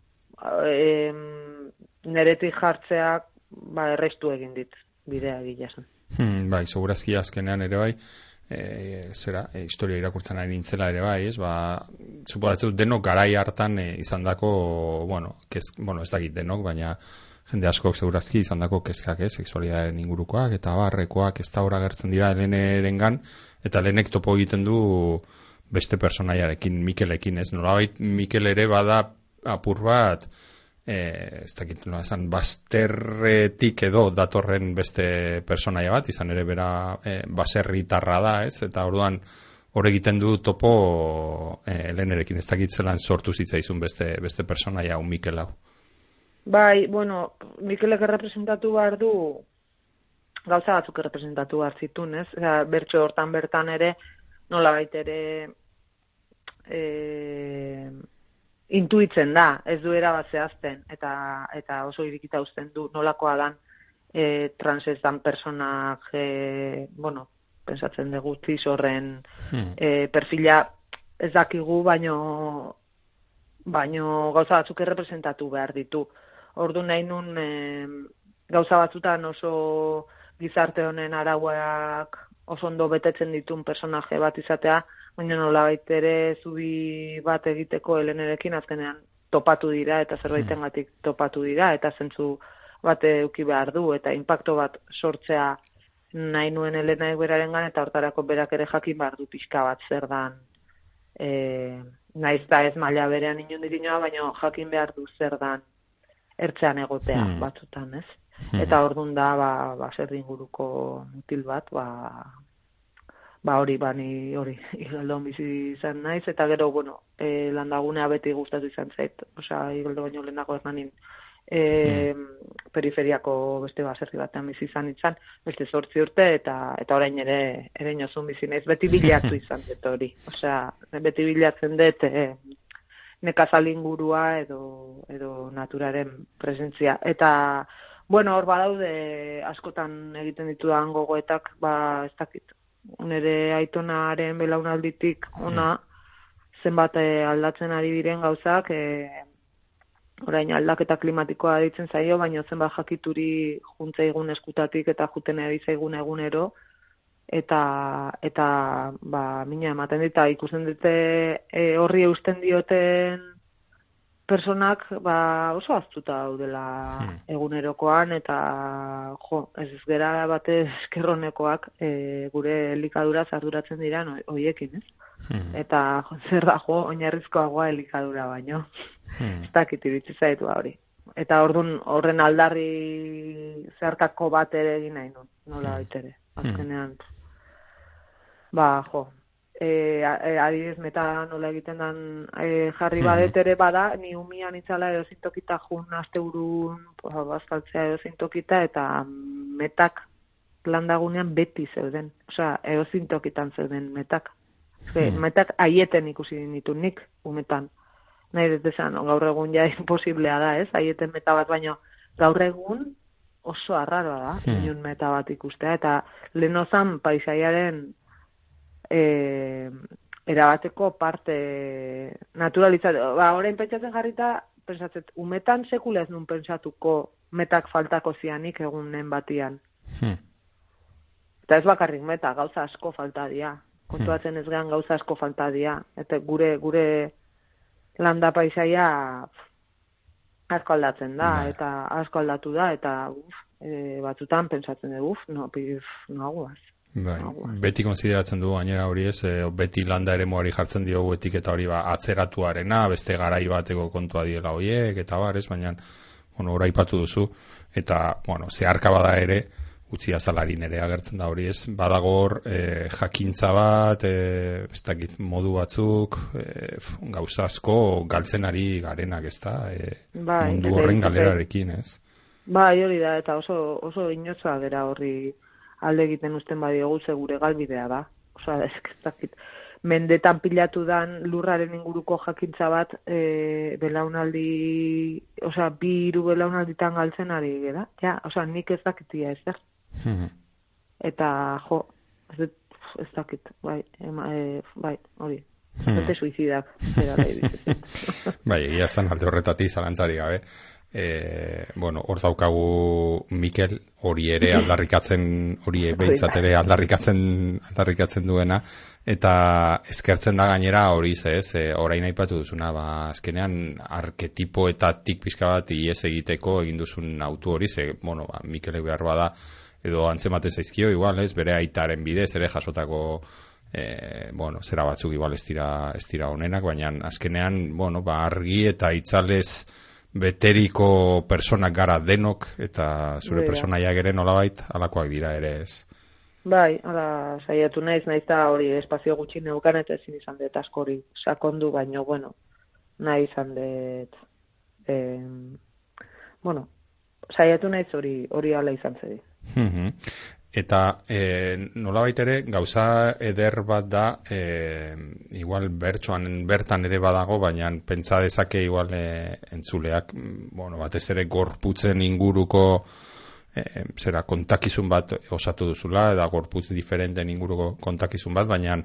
Speaker 3: e, neretik jartzeak ba, errestu egin dit bidea gilasen.
Speaker 1: Hmm, bai, segurazki azkenean ere bai, e, zera, e, historia irakurtzen ari nintzela ere bai, ez, ba, supozatzen denok garai hartan e, izan dako, bueno, kez, bueno, ez dakit denok, baina jende askok segurazki izan dako kezkak, ez, seksualidaren ingurukoak, eta barrekoak ez da hor agertzen dira elenerengan, eta lehenek topo egiten du beste personaiarekin, Mikelekin, ez, nolabait Mikel ere bada apur bat, e, ez dakit nola esan, basterretik edo datorren beste personaia bat, izan ere bera e, baserritarra da, ez, eta orduan hor egiten du topo e, elenerekin, ez dakit zelan sortu zitzaizun beste, beste personaia un Mikel hau.
Speaker 3: Bai, bueno, Mikelek errepresentatu behar du gauza batzuk errepresentatu behar zitun, ez? Osea, bertso hortan bertan ere, nola baitere e, intuitzen da, ez du era bat zehazten, eta, eta oso irikita uzten du nolakoa dan e, transestan personaje, bueno, pensatzen dugu ziz horren hmm. e, perfila ez dakigu, baino, baino gauza batzuk errepresentatu behar ditu. Ordu nahi nun e, gauza batzutan oso gizarte honen arauak oso ondo betetzen ditun personaje bat izatea, baina nola ere zubi bat egiteko helenerekin azkenean topatu dira eta zerbaiten gatik topatu dira eta zentzu bat euki behar du eta impacto bat sortzea nahi nuen helena beraren gan eta hortarako berak ere jakin behar du pixka bat zer dan e, naiz da ez maila berean inundirinoa, baina jakin behar du zer dan ertzean egotea hmm. batzutan, ez? Eta ordun da, ba, ba zer inguruko mutil bat, ba, ba hori bani hori igeldo bizi izan naiz eta gero bueno e, landagunea beti gustatu izan zait. Osea igeldo baino lehenago hernanin e, mm. periferiako beste baserri batean bizi izan izan beste 8 urte eta eta orain ere ere inozun bizi naiz. Beti bilatu izan dut hori. Osea beti bilatzen dut e, nekazalingurua edo edo naturaren presentzia. Eta Bueno, hor badaude askotan egiten ditudan gogoetak, ba, ez dakit, nire aitonaren belaunalditik ona zenbat eh, aldatzen ari diren gauzak e, orain aldaketa klimatikoa ditzen zaio, baina zenbat jakituri juntza egun eskutatik eta juten ari zaigun egunero. Eta eta ba mina ematen dita ikusten dute e, horri eusten dioten personak ba, oso aztuta daudela hmm. egunerokoan eta jo, ez ez gera bate eskerronekoak e, gure elikadura zarduratzen dira no, oiekin, ez? Hmm. Eta jo, zer da jo, oinarrizkoagoa elikadura baino. Hmm. Ez dakit iritsi zaitu hori. Eta ordun horren aldarri zertako bat ere egin nahi nun, nola hmm. ere. Azkenean, ba, jo, e, adibidez meta nola egiten dan e, jarri badet ere bada, ni umian itzala edo zintokita jun aste urun, bazkaltzea edo zintokita, eta metak landagunean beti zeuden. Osea, edo zintokitan zeuden metak. Ze, hmm. metak aieten ikusi ditu nik, umetan. Nahi dut esan, gaur egun ja imposiblea da, ez? Aieten meta bat, baino gaur egun oso arraroa da, hmm. meta bat ikustea, eta lehenozan paisaiaren e, erabateko parte naturalitzatu. Ba, orain pentsatzen jarrita, pentsatzen, umetan sekula ez nun pentsatuko metak faltako zianik egunen batian. Hmm. Eta ez bakarrik meta, gauza asko falta dia. Kontuatzen ez gehan gauza asko falta dia. Eta gure, gure landa paisaia asko aldatzen da, bai. eta asko aldatu da, eta uf, e, batzutan pentsatzen dugu, uf, no, pif, no aguaz.
Speaker 1: Bai, beti konsideratzen du gainera hori ez, e, beti landa ere moari jartzen diogu etiketa hori ba, atzeratuarena, beste garai bateko kontua diela horiek, eta bar, ez, baina, bueno, ora ipatu duzu, eta, bueno, zeharka bada ere, utzi azalarin ere agertzen da hori ez, badagor e, jakintza bat, e, ez dakit modu batzuk, e, gauzasko galtzen ari garenak ez da, e, bai, mundu horren galerarekin ez.
Speaker 3: Bai, hori da, eta oso, oso inotza dira horri, alde egiten usten badiogu ze gure galbidea da. Osea, ez mendetan pilatu dan lurraren inguruko jakintza bat e, belaunaldi, osea, bi hiru belaunalditan galtzen ari gara. Ja, osea, nik ez dakitia ez da. Mhm. Eta, jo, ez, ez dakit, bai, ema, e, bai, hori, hmm. suizidak.
Speaker 1: bai, egia zan alde horretatik zalantzari gabe. E, bueno, hor daukagu Mikel hori ere aldarrikatzen hori behintzat ere aldarrikatzen aldarrikatzen duena. Eta eskertzen da gainera hori ze ez e, orain aipatu duzuna ba azkenean arketipo eta tik pizka bat ies egiteko egin duzun autu hori ze bueno ba Mikel behar bada edo antzemate zaizkio igual ez? Bere aitaren bidez ere jasotako e, bueno, zera batzuk igual ez dira, ez dira honenak, baina azkenean, bueno, ba, argi eta itzalez beteriko personak gara denok, eta zure Bera. personaia gere nolabait, alakoak dira ere ez.
Speaker 3: Bai, ala, saiatu naiz, naiz da hori espazio gutxi neukan eta ezin izan dut askori sakondu, baino, bueno, nahi izan dut, eh, bueno, saiatu naiz hori hori ala izan zedi.
Speaker 1: Eta e, nola ere, gauza eder bat da, e, igual bertsoan bertan ere badago, baina pentsa dezake igual e, entzuleak, bueno, batez ere gorputzen inguruko e, zera kontakizun bat osatu duzula, eta gorputz diferenten inguruko kontakizun bat, baina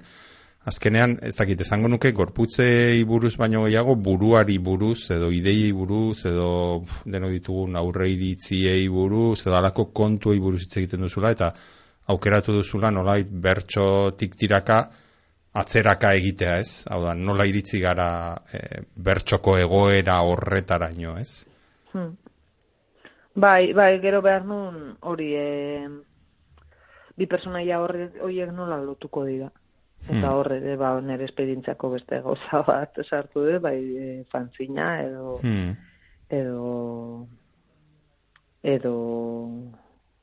Speaker 1: azkenean, ez dakit, esango nuke, gorputzei buruz baino gehiago, buruari buruz, edo ideiei buruz, edo deno ditugun aurrei ditziei buruz, edo alako kontuei buruz hitz egiten duzula, eta aukeratu duzula nolait bertso tiraka atzeraka egitea, ez? Hau da, nola iritzi gara e, bertxoko egoera horretaraino, ez? Hmm.
Speaker 3: Bai, bai, gero behar nun hori e, bi personaia horiek nola lotuko dira. Eta hmm. horre, de, ba, nire espedintzako beste goza bat sartu du, bai, e, fanzina, edo, hmm. edo, edo,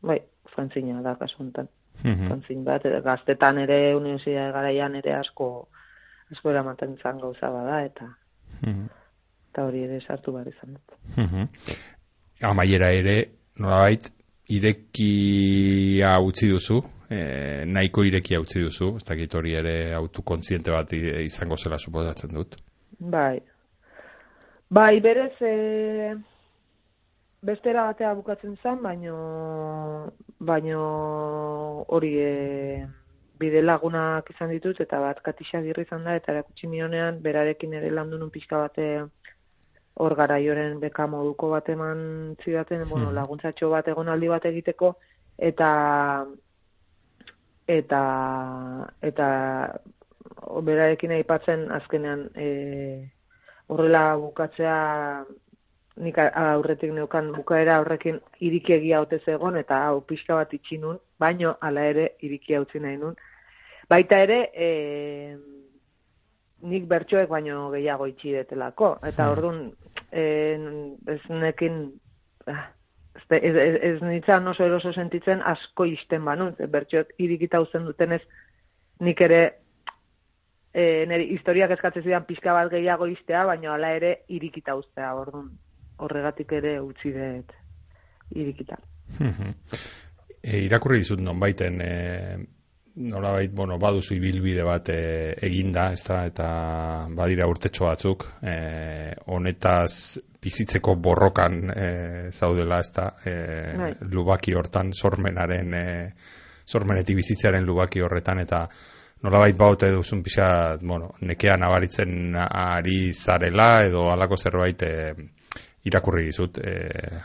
Speaker 3: bai, fanzina da kasuntan. Hmm. Fanzin bat, edo, gaztetan ere, universia garaian ere asko, asko eramaten zan gauza bada, eta, hmm. eta hori ere sartu bat izan dut.
Speaker 1: Hmm. Amaiera ere, nolabait, irekia utzi duzu, e, nahiko irekia utzi duzu, ez dakit hori ere autokontziente bat izango zela suposatzen dut.
Speaker 3: Bai. Bai, berez, e, bestera batea bukatzen zen, baino, baino hori e, bide lagunak izan ditut, eta bat katisa girri izan da, eta erakutsi mionean, berarekin ere landu nun pixka bate hor gara joren beka moduko bat eman zidaten, bueno, hmm. laguntzatxo bat egon aldi bat egiteko, eta eta eta berarekin aipatzen azkenean e, horrela bukatzea nik aurretik neukan bukaera horrekin irikegia ote zegon eta hau pixka bat itxinun, baino hala ere irikia utzi nahi nun. Baita ere, e, nik bertsoek baino gehiago itxi detelako. Eta hmm. orduan, e, ez nekin, ah, ez, ez, ez nintzen oso eroso sentitzen asko izten banu, bertxot irikita uzen dutenez nik ere e, nire historiak eskatzen zidan pixka bat gehiago iztea, baina hala ere irikita ustea, orduan horregatik ere utzi dut irikita.
Speaker 1: e, irakurri dizut non baiten, e, nola bait, bueno, baduzu ibilbide bat e, eginda, ez da, eta badira urtetxo batzuk, e, honetaz bizitzeko borrokan e, zaudela, ez da, e, bai. lubaki hortan, sormenaren, e, sormenetik bizitzaren lubaki horretan, eta nola bait baute duzun pixka, bueno, nekean abaritzen ari zarela, edo alako zerbait, e, irakurri dizut, eh,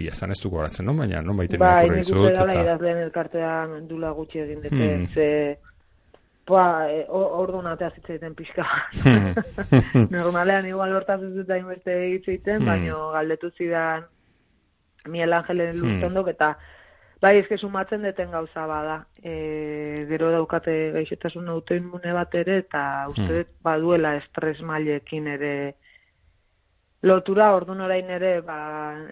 Speaker 1: ia zan ez dugu horatzen, no? baina no baiten
Speaker 3: ba, irakurri dizut. Ba, nik uste dala elkartea dula gutxi egin dute, hmm. ze, ba, e, ordu natea zitzaiten pixka. Hmm. Normalean igual hortaz ez dut daimerte egitzeiten, hmm. baina galdetu zidan Miel Angelen luztondok, eta bai ezke sumatzen deten gauza bada. E, gero daukate gaixetasun autoimune bat ere, eta uste dut baduela estres mailekin ere, lotura ordun orain ere ba,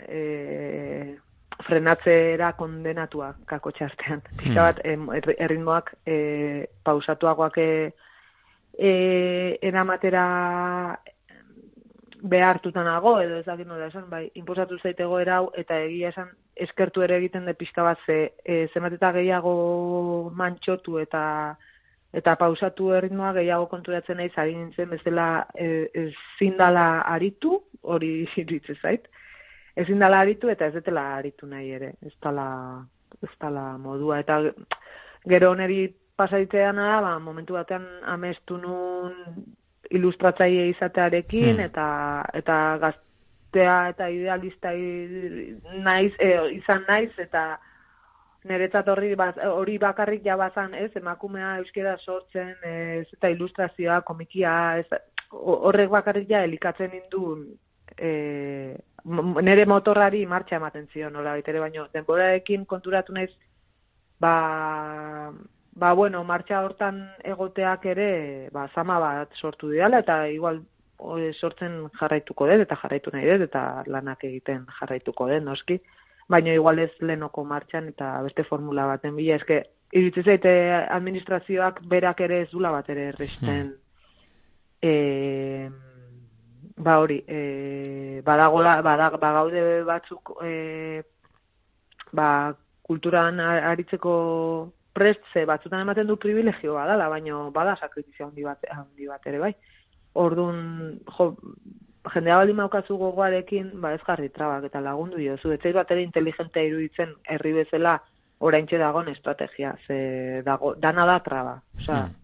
Speaker 3: e, frenatzera kondenatua kako txartean. Hmm. bat, erritmoak e, pausatuagoak e, e, eramatera behartutanago, edo ez dakit nola esan, bai, imposatu zaitego erau, eta egia esan, eskertu ere egiten de pizka bat ze, e, zemateta gehiago mantxotu eta eta pausatu erritmoa gehiago konturatzen nahi zari nintzen bezala e, ezin dala aritu, hori iritze zait, ezin dala aritu eta ez detela aritu nahi ere, ez dala, ez dala modua, eta gero oneri pasaitzean ba, momentu batean amestu nun ilustratzaile izatearekin, hmm. eta, eta optimistea eta idealista naiz, e, izan naiz, eta niretzat hori, hori bakarrik jabazan, ez, emakumea euskera sortzen, ez, eta ilustrazioa, komikia, ez, horrek bakarrik ja elikatzen indun, e, nire motorrari martxa ematen zion, nola ere baino, denborarekin konturatu naiz, ba, ba, bueno, martxa hortan egoteak ere, ba, zama bat sortu dira, eta igual sortzen jarraituko dut, eta jarraitu nahi dut, eta lanak egiten jarraituko dut, noski. Baina igual ez lehenoko martxan, eta beste formula baten bila, eske, iritsi zaite administrazioak berak ere ez dula bat ere erresten, hmm. e, ba hori, e, badagola, badag, bagaude batzuk, e, ba, kulturan aritzeko prestze batzutan ematen du privilegio badala, baina bada sakritizia handi bat, handi bat ere bai. Ordun jo, jendea baldin maukazu gogoarekin, ba ez jarri trabak eta lagundu diozu. Ez bat ere inteligentea iruditzen herri bezala oraintxe dagoen estrategia, ze dago, dana da traba. Osea, hmm.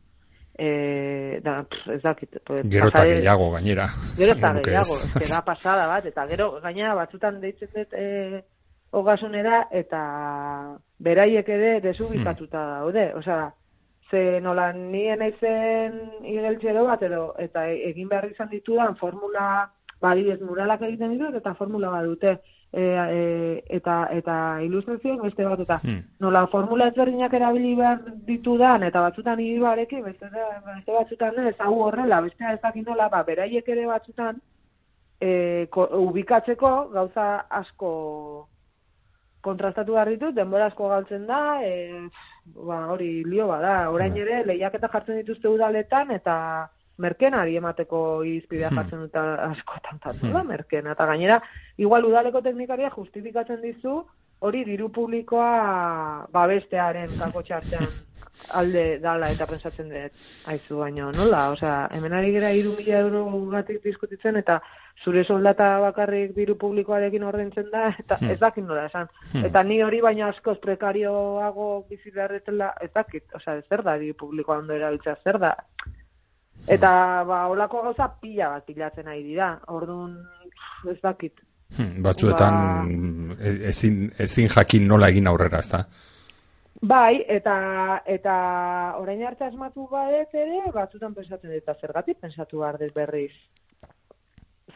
Speaker 3: E, da, ez dakit.
Speaker 1: Gero eta gehiago gainera.
Speaker 3: Gero eta gehiago, ez da pasada bat, eta gero gainera batzutan deitzen dut e, ogasunera, eta beraiek ere desubikatuta hmm. daude. Osea, ze nola nien eizen igeltzero bat edo eta egin behar izan ditudan formula badidez muralak egiten ditut eta formula bat dute e, e, eta eta ilustrazioak beste bat eta hmm. nola formula ezberdinak erabili behar ditudan eta batzutan ibarekin beste, beste batzutan ez hau horrela beste ez dakit nola ba, beraiek ere batzutan e, ubikatzeko gauza asko kontrastatu behar ditut, denbora asko galtzen da, e, ba, hori lio bada, orain bai. ere lehiak eta jartzen dituzte udaletan, eta merkenari emateko izpidea hmm. jartzen dut askotan tantu da, hmm. merkena. Eta gainera, igual udaleko teknikaria justifikatzen dizu, hori diru publikoa babestearen kako txartean alde dala eta pensatzen dut haizu baino, nola? Osea, hemen ari gara iru mila euro gatik diskutitzen eta zure soldata bakarrik diru publikoarekin ordentzen da, eta hmm. ez dakit nola esan. Hmm. Eta ni hori baina askoz prekarioago bizi beharretela, ez dakit, osea, zer da diru publikoa ondo erabiltzea, zer da? Eta, ba, holako gauza pila bat pilatzen ari dira, orduan, ez dakit,
Speaker 1: Hmm, batzuetan ba... ezin, ezin jakin nola egin aurrera, ezta?
Speaker 3: Bai, eta eta orain arte asmatu badet ere, batzutan pensatzen dut, zergatik pensatu behar dut berriz.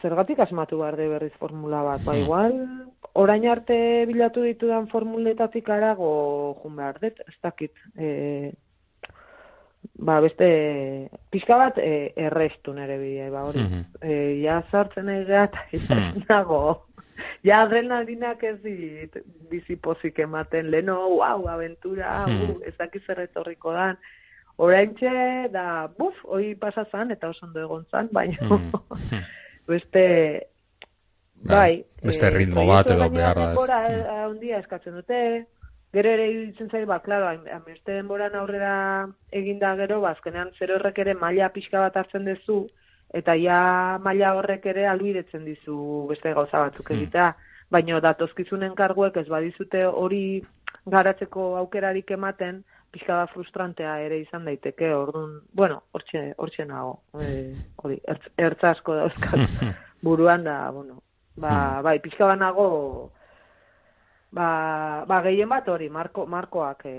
Speaker 3: Zergatik asmatu behar dut berriz formula bat, ba, hmm. igual, orain arte bilatu ditudan formuletatik arago jun behar dut, ez dakit, e, ba, beste, pixka bat e, errestu nere bide, ba, hori. Mm -hmm. e, ja zartzen egia eta mm nago. Ja adrenalinak ez dit bizipozik ematen, leno, wow, aventura, mm uh, ezak etorriko dan. Horaintxe, da, buf, hoi pasazan, eta oso ondo egon zan, baina, mm beste, bai,
Speaker 1: beste ritmo e, bat edo behar da.
Speaker 3: Baina, ondia eskatzen dute, Gero ere iruditzen zait, ba, klaro, ameste denboran aurrera eginda gero, ba, azkenean zer horrek ere maila pixka bat hartzen duzu, eta ja maila horrek ere albiretzen dizu beste gauza batzuk hmm. egitea, mm. baina datozkizunen karguek ez badizute hori garatzeko aukerarik ematen, pixka bat frustrantea ere izan daiteke, orduan, bueno, hortxe, hortxe nago, e, hori, ertz, ertz asko dauzkat buruan da, bueno, ba, hmm. bai, pixka bat nago, Ba, ba gehien bat hori, marko, markoak e,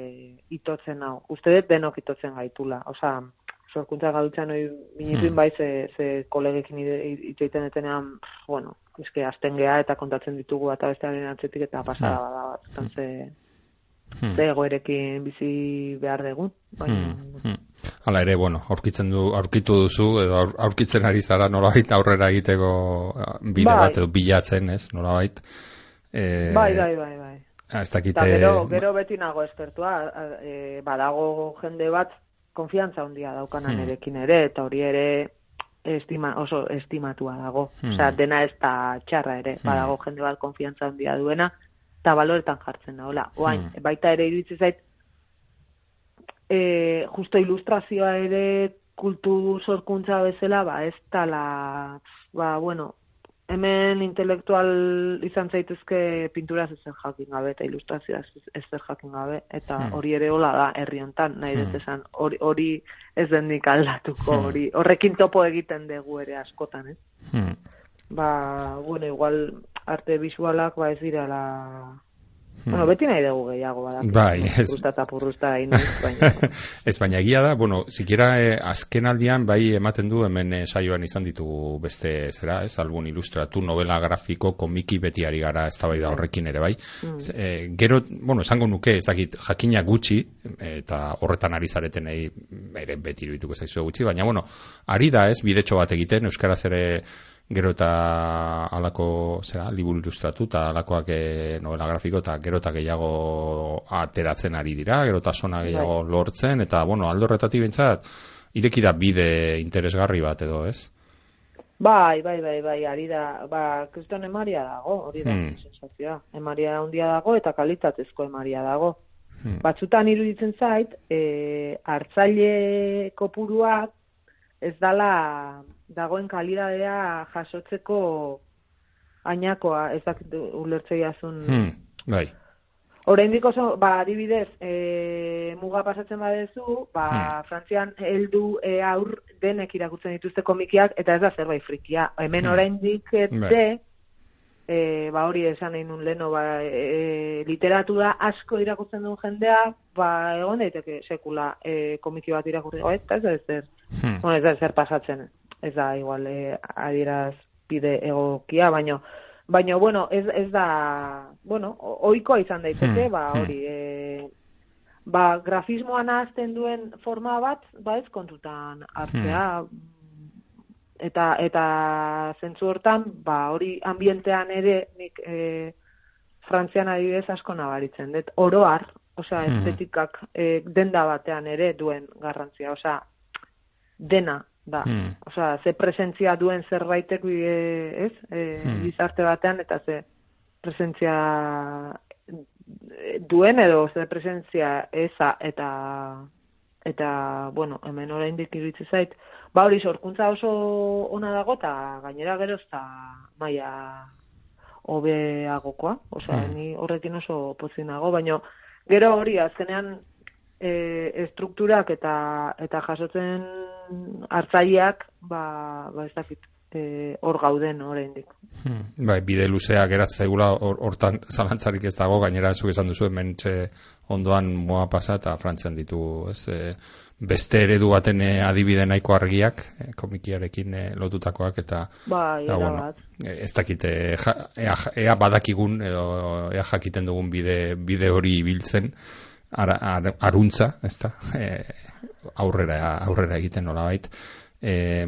Speaker 3: itotzen hau. Uste dut denok itotzen gaitula. Osa, sorkuntza gadutzen hori minituin hmm. bai ze, ze kolegekin itxeiten etenean, bueno, eske azten geha eta kontatzen ditugu eta bestearen atzetik eta pasada hmm. bada bat. Hmm. ze egoerekin bizi behar dugu. Bai, hmm.
Speaker 1: hmm. Hala ere, bueno, aurkitzen du, aurkitu duzu, edo aurkitzen ari zara nolabait aurrera egiteko bide bai. bat, edo bilatzen, ez, nolabait.
Speaker 3: Eh, bai, bai, bai, bai.
Speaker 1: Ah, ez dakite...
Speaker 3: gero, gero beti nago espertua, e, badago jende bat konfiantza handia daukanan hmm. erekin ere, eta hori ere estima, oso estimatua dago. Hmm. Osea, dena ez da txarra ere, hmm. badago jende bat konfiantza handia duena, eta baloretan jartzen da, hola. Oain, hmm. baita ere iritsi zait, e, justo ilustrazioa ere kultur sorkuntza bezala, ba, ez tala, ba, bueno, hemen intelektual izan zaitezke pintura ez jakin gabe eta ilustrazioa ez zer jakin gabe eta hmm. hori ere hola da herri hontan nahi dut hmm. esan hori, hori ez den nik aldatuko hmm. hori horrekin topo egiten dugu ere askotan eh? ba, bueno, igual arte visualak ba ez dira la Hmm. Bueno, beti nahi dugu gehiago bada.
Speaker 1: Bai,
Speaker 3: ez. Purrusta eta purrusta baina.
Speaker 1: ez baina egia da, bueno, zikera eh, azken aldian bai ematen du hemen eh, saioan izan ditugu beste, zera, ez, albun ilustratu, novela grafiko, komiki beti ari gara ez da da horrekin ere bai. Hmm. Eh, gero, bueno, esango nuke, ez dakit, jakina gutxi, eta horretan ari zareten ere beti iruituko zaizu gutxi, baina, bueno, ari da ez, bidetxo bat egiten, Euskaraz ere gero eta alako zera, liburu ilustratu eta alakoak e, novela grafiko eta gero eta gehiago ateratzen ari dira, gero eta sona gehiago bai. lortzen, eta bueno, aldo horretatik bintzat, ireki da bide interesgarri bat edo, ez?
Speaker 3: Bai, bai, bai, bai, ari da, ba, kriston emaria dago, hori da, hmm. sensazioa. Emaria handia dago eta kalitatezko emaria dago. Hmm. Batzutan iruditzen zait, e, hartzaile kopuruak ez dala dagoen kalidadea jasotzeko ainakoa, ez dakit ulertzei azun.
Speaker 1: Hmm, bai.
Speaker 3: Oraindik oso, ba, adibidez, e, muga pasatzen badezu, ba, hmm. Frantzian heldu e, aur denek irakutzen dituzte komikiak, eta ez da zerbait frikia. Hemen hmm. oraindik bai e, ba hori esan nahi nun leno, ba, e, literatura asko irakurtzen duen jendea, ba, egon daiteke sekula e, komiki bat irakurri, oh, ez da zer, hmm. bueno, ez da zer pasatzen, ez da igual, e, adieraz pide egokia, baino, baino, bueno, ez, ez da, bueno, oikoa izan daiteke, hmm. ba, hmm. hori, e, ba, grafismoan ahazten duen forma bat, ba, ez kontutan hartzea, hmm eta eta zentzu hortan ba hori ambientean ere nik e, Frantzian adibidez asko nabaritzen dut oro har osea hmm. estetikak e, denda batean ere duen garrantzia osea dena da hmm. osea ze presentzia duen zerbaitek e, ez e, hmm. gizarte batean eta ze presentzia duen edo ze presentzia eza eta eta bueno hemen oraindik iritsi zait ba hori sorkuntza oso ona dago eta gainera gero ez da maia hobeagokoa, osea mm. ni horrekin oso pozinago, baina gero hori azkenean e, estrukturak eta eta jasotzen hartzaileak ba ba ez dakit e, hor gauden oraindik.
Speaker 1: Hmm, bai, bide luzea geratza egula hortan zalantzarik ez dago, gainera zu esan duzu hemen ondoan moa pasa eta frantzian ditu, ez, e, beste eredu baten e, adibide nahiko argiak, e, komikiarekin lotutakoak eta
Speaker 3: bai,
Speaker 1: da, bueno, ez dakite ea, ea, badakigun edo ea jakiten dugun bide, bide hori ibiltzen ar, ar, aruntza, ez da, e, aurrera, aurrera egiten nola eh,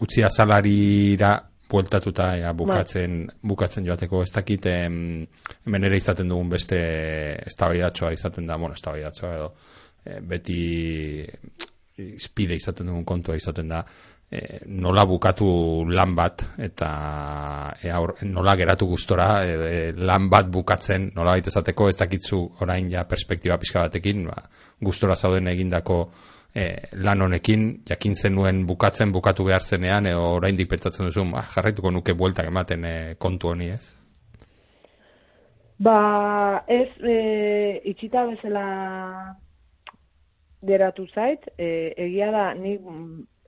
Speaker 1: utzi azalarira bueltatuta ja, bukatzen, bai. bukatzen joateko. Ez dakit hemen ere izaten dugun beste eztabaidatsoa izaten da, bueno, eztabaidatsoa edo e, beti spide izaten dugun kontua izaten da e, nola bukatu lan bat eta e, aur, nola geratu gustora e, lan bat bukatzen nola esateko ez dakitzu orain ja perspektiba pixka batekin ba, gustora zauden egindako e, lan honekin jakin zenuen bukatzen bukatu behar zenean edo oraindik pentsatzen duzu ba, jarraituko nuke bueltak ematen e, kontu honi ez?
Speaker 3: Ba, ez e, itxita bezala geratu zait, e, egia da, ni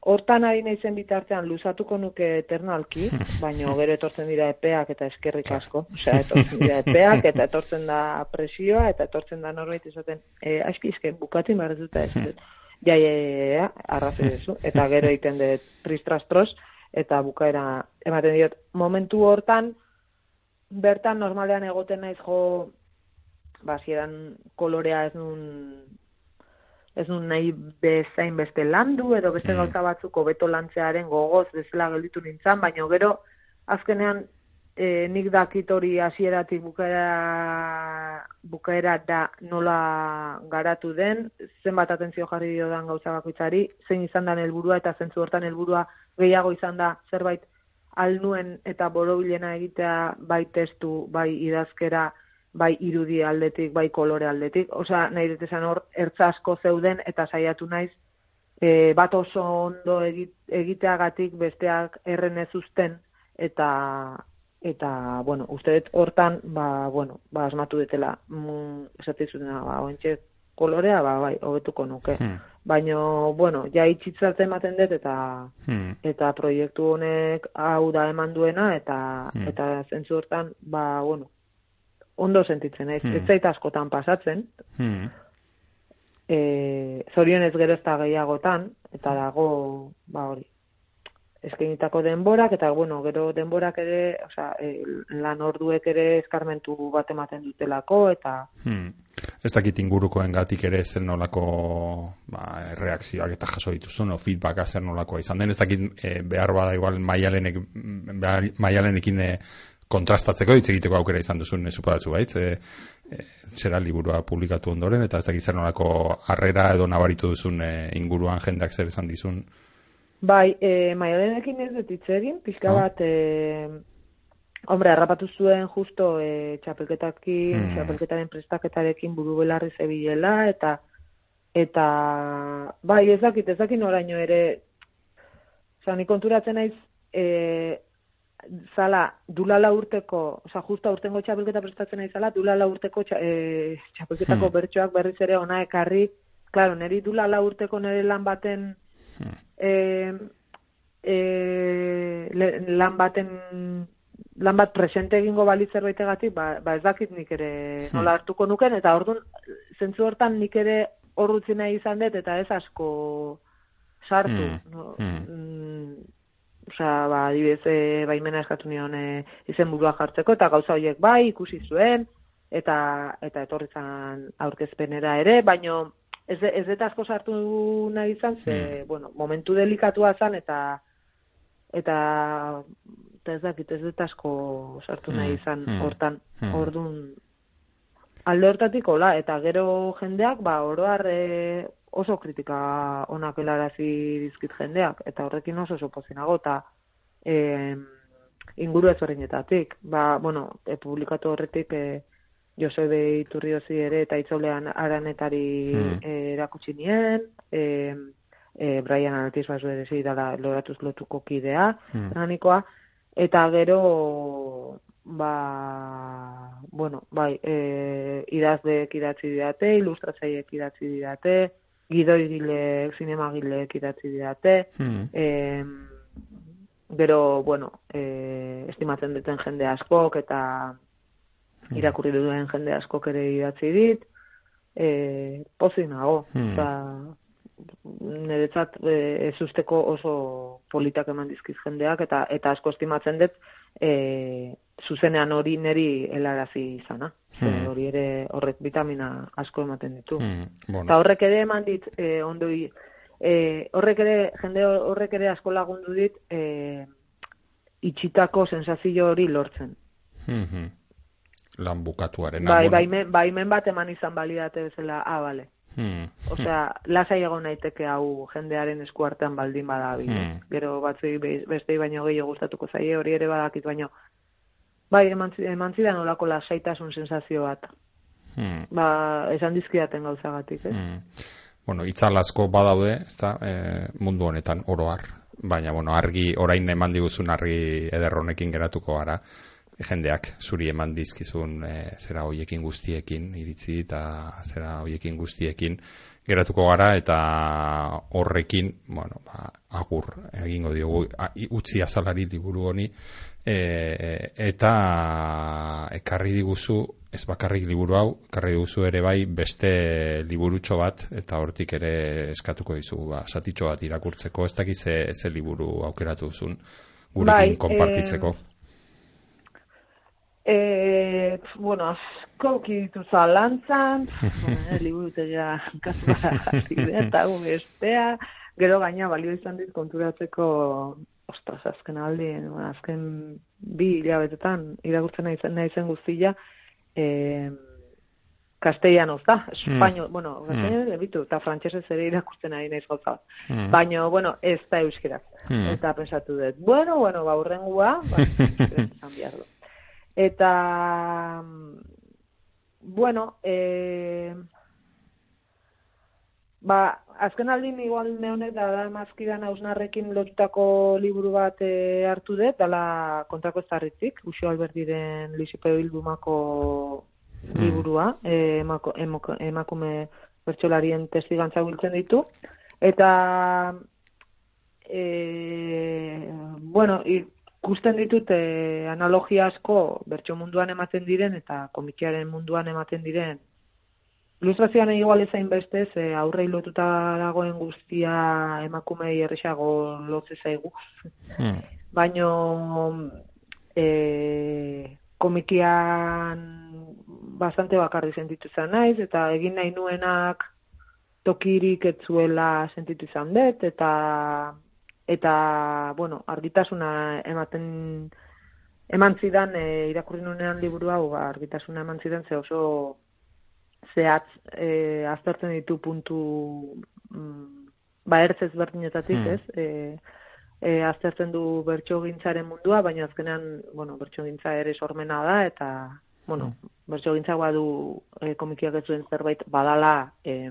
Speaker 3: hortan ari naizen bitartean luzatuko nuke eternalki, baino gero etortzen dira epeak eta eskerrik asko, osea, etortzen dira epeak eta etortzen da presioa eta etortzen da norbait izaten, e, aski izken bukatu dut ez. Ja, ja, ja, arrazi dezu. Eta gero egiten dut tristrastros, eta bukaera ematen diot. Momentu hortan, bertan normalean egoten naiz jo, basieran kolorea ez nun ez nun nahi bezain beste landu, edo beste mm. gauza batzuk beto lantzearen gogoz bezala gelditu nintzen, baina gero azkenean e, nik dakit hori hasieratik bukaera, bukaera da nola garatu den, zenbat atentzio jarri dio dan gauza bakoitzari, zein izan da helburua eta zentzu hortan helburua gehiago izan da zerbait alnuen eta borobilena egitea bai testu, bai idazkera, bai irudi aldetik, bai kolore aldetik. Osea, nahi dut esan hor, ertza asko zeuden eta saiatu naiz, e, bat oso ondo egiteagatik besteak errenez usten eta eta, bueno, uste dut hortan, ba, bueno, ba, asmatu detela, mm, esate zuten, ba, ointxe, kolorea, ba, bai, hobetuko nuke.
Speaker 1: Hmm.
Speaker 3: Baina, bueno, ja itxitzat ematen dut eta
Speaker 1: Hmm.
Speaker 3: eta proiektu honek hau da eman duena eta
Speaker 1: Hmm.
Speaker 3: eta zentzu hortan, ba, bueno, ondo sentitzen, ez,
Speaker 1: Hmm.
Speaker 3: ez zait askotan pasatzen,
Speaker 1: Hmm.
Speaker 3: e, zorionez gero ez da gehiagotan, eta dago, ba hori, eskainitako denborak, eta bueno, gero denborak ere, osea, e, lan orduek ere eskarmentu bat ematen dutelako, eta
Speaker 1: Hmm. Ez dakit ingurukoen gatik ere zer nolako ba, reakzioak eta jaso dituzun, o feedbacka zer nolakoa izan den, ez dakit e, behar bada igual maialenek, maialenekin e, kontrastatzeko hitz egiteko aukera izan duzun suporatzu baitz, e, e, zera liburua publikatu ondoren, eta ez dakit zer nolako harrera edo nabaritu duzun e, inguruan jendak zer izan dizun.
Speaker 3: Bai, e, maialenekin ez dut hitz egin, pixka
Speaker 1: Ah.
Speaker 3: bat, e, hombre, harrapatu zuen justo e, txapelketakin,
Speaker 1: Hmm.
Speaker 3: txapelketaren prestaketarekin buru belarri zebilela, eta eta bai, ez dakit, ez dakit noraino ere, oza, ni konturatzen naiz, e, zala, dulala urteko, oza, justo aurtengo txapelketa prestatzen nahi zala, dulala urteko txa, e, txapelketako
Speaker 1: Hmm.
Speaker 3: bertsoak berriz ere ona ekarri, claro, neri dulala urteko nire lan baten
Speaker 1: Hmm.
Speaker 3: e, e, le- lan baten lan bat presente egingo balitz zerbaitegatik, ba, ba ez dakit nik ere nola hartuko nuken, eta orduan, zentzu hortan nik ere hor utzi nahi izan dut, eta ez asko sartu.
Speaker 1: Hmm,
Speaker 3: No?
Speaker 1: hmm.
Speaker 3: Mm, Osea, ba, adibidez, e, baimena eskatu nion e, izen burua jartzeko, eta gauza horiek bai, ikusi zuen, eta eta etorri zan aurkezpenera ere, baino ez, de- ez dut asko sartu nahi izan, ze, bueno, momentu delikatua zen, eta eta eta ez dakit, ez dut asko sartu nahi
Speaker 1: Hmm,
Speaker 3: izan
Speaker 1: hmm,
Speaker 3: hortan,
Speaker 1: hmm.
Speaker 3: ordun alde hortatik hola, eta gero jendeak, ba, oroar e, oso kritika onak helarazi dizkit jendeak, eta horrekin oso oso pozinago, eta e, inguru ezberdinetatik. Ba, bueno, e, publikatu horretik e, Josebe Iturriozi ere eta itzolean aranetari e, erakutsi nien, e, e, Brian Altis bazu ere zidala loratuz lotuko kidea, organikoa, eta gero ba, bueno, bai, e, idazleek idatzi didate, ilustratzaileek idatzi didate, gidoigileek, zinemagileek idatzi didate,
Speaker 1: Hmm.
Speaker 3: e, gero, bueno, e, estimatzen duten jende askok eta
Speaker 1: Hmm.
Speaker 3: irakurri duen jende askok ere idatzi dit, e, pozik nago,
Speaker 1: Hmm.
Speaker 3: eta niretzat e, ez usteko oso politak eman dizkiz jendeak, eta eta asko estimatzen dut e, zuzenean hori neri helarazi izana.
Speaker 1: Hmm.
Speaker 3: hori ere horrek vitamina asko ematen ditu.
Speaker 1: Hmm. Bueno.
Speaker 3: Eta horrek ere eman dit, e, ondoi, e, horrek ere, jende horrek ere asko lagundu dit, e, itxitako sensazio hori lortzen.
Speaker 1: Mhm. Lan bukatuaren.
Speaker 3: Bai, baimen, baimen bat eman izan balidate bezala, ah, bale.
Speaker 1: Hmm.
Speaker 3: Osea, lasai egon naiteke hau jendearen eskuartean baldin bada bi.
Speaker 1: Hmm.
Speaker 3: Gero batzui be- bestei baino gehiago gustatuko zaie, hori ere badakit baino. Bai, eman, eman zidan olako lasaitasun sensazio bat.
Speaker 1: Hmm.
Speaker 3: Ba, esan dizkidaten gauzagatik, ez?
Speaker 1: Hmm. Bueno, itzal asko badaude, ezta, e, mundu honetan oroar. Baina bueno, argi orain eman diguzun argi eder honekin geratuko gara jendeak zuri eman dizkizun e, zera hoiekin guztiekin iritzi eta zera hoiekin guztiekin geratuko gara eta horrekin, bueno, ba, agur egingo diogu a- utzi azalari liburu honi e, eta ekarri diguzu ez bakarrik liburu hau, ekarri diguzu ere bai beste liburutxo bat eta hortik ere eskatuko dizugu ba, satitxo bat irakurtzeko ez dakiz ze, ze liburu aukeratu duzun gurekin
Speaker 3: Bai,
Speaker 1: konpartitzeko.
Speaker 3: E, bueno, asko kiditu zalantzan, bueno, liburutegia kasu eta bestea, gero gaina balio izan dit konturatzeko, ostras, azken aldi, azken bi hilabetetan irakurtzen nahi zen, nahi zen guztia, e, castellanoz da, espainol, bueno, castellanoz, bitu, eta frantsesez ere irakurtzen ari naiz gauza.
Speaker 1: Mm.
Speaker 3: Baina, bueno, ez da euskeraz.
Speaker 1: Mm.
Speaker 3: Eta pensatu dut, bueno, bueno, ba, urrengua, ba, esan behar du. Eta, bueno, e, ba, azken aldin igual neonek da da mazkidan hausnarrekin lotutako liburu bat e, hartu dut, dala kontrako zarritzik, Uxo Alberdiren Lisipeo Bildumako liburua, e, emako, emako, emakume bertsolarien testigantza biltzen ditu. Eta, e, bueno, ikusten ditut e, analogia asko bertso munduan ematen diren eta komikiaren munduan ematen diren Ilustrazioan igual ezain beste, ze aurrei lotuta dagoen guztia emakumei erresago lotze zaigu. Hmm. Baino e, komikian bastante bakarri sentitu zen naiz, eta egin nahi nuenak tokirik etzuela sentitu izan dut, eta eta, bueno, argitasuna ematen eman zidan, e, irakurri nunean liburu hau, ba, argitasuna eman zidan, ze oso zehatz e, aztertzen ditu puntu mm, ba ertzez berdinetatik, hmm. ez? E, e, aztertzen du bertsogintzaren mundua, baina azkenean, bueno, bertsogintza ere sormena da eta bueno, hmm. bertsogintza badu e, komikiak ez zuen zerbait badala e,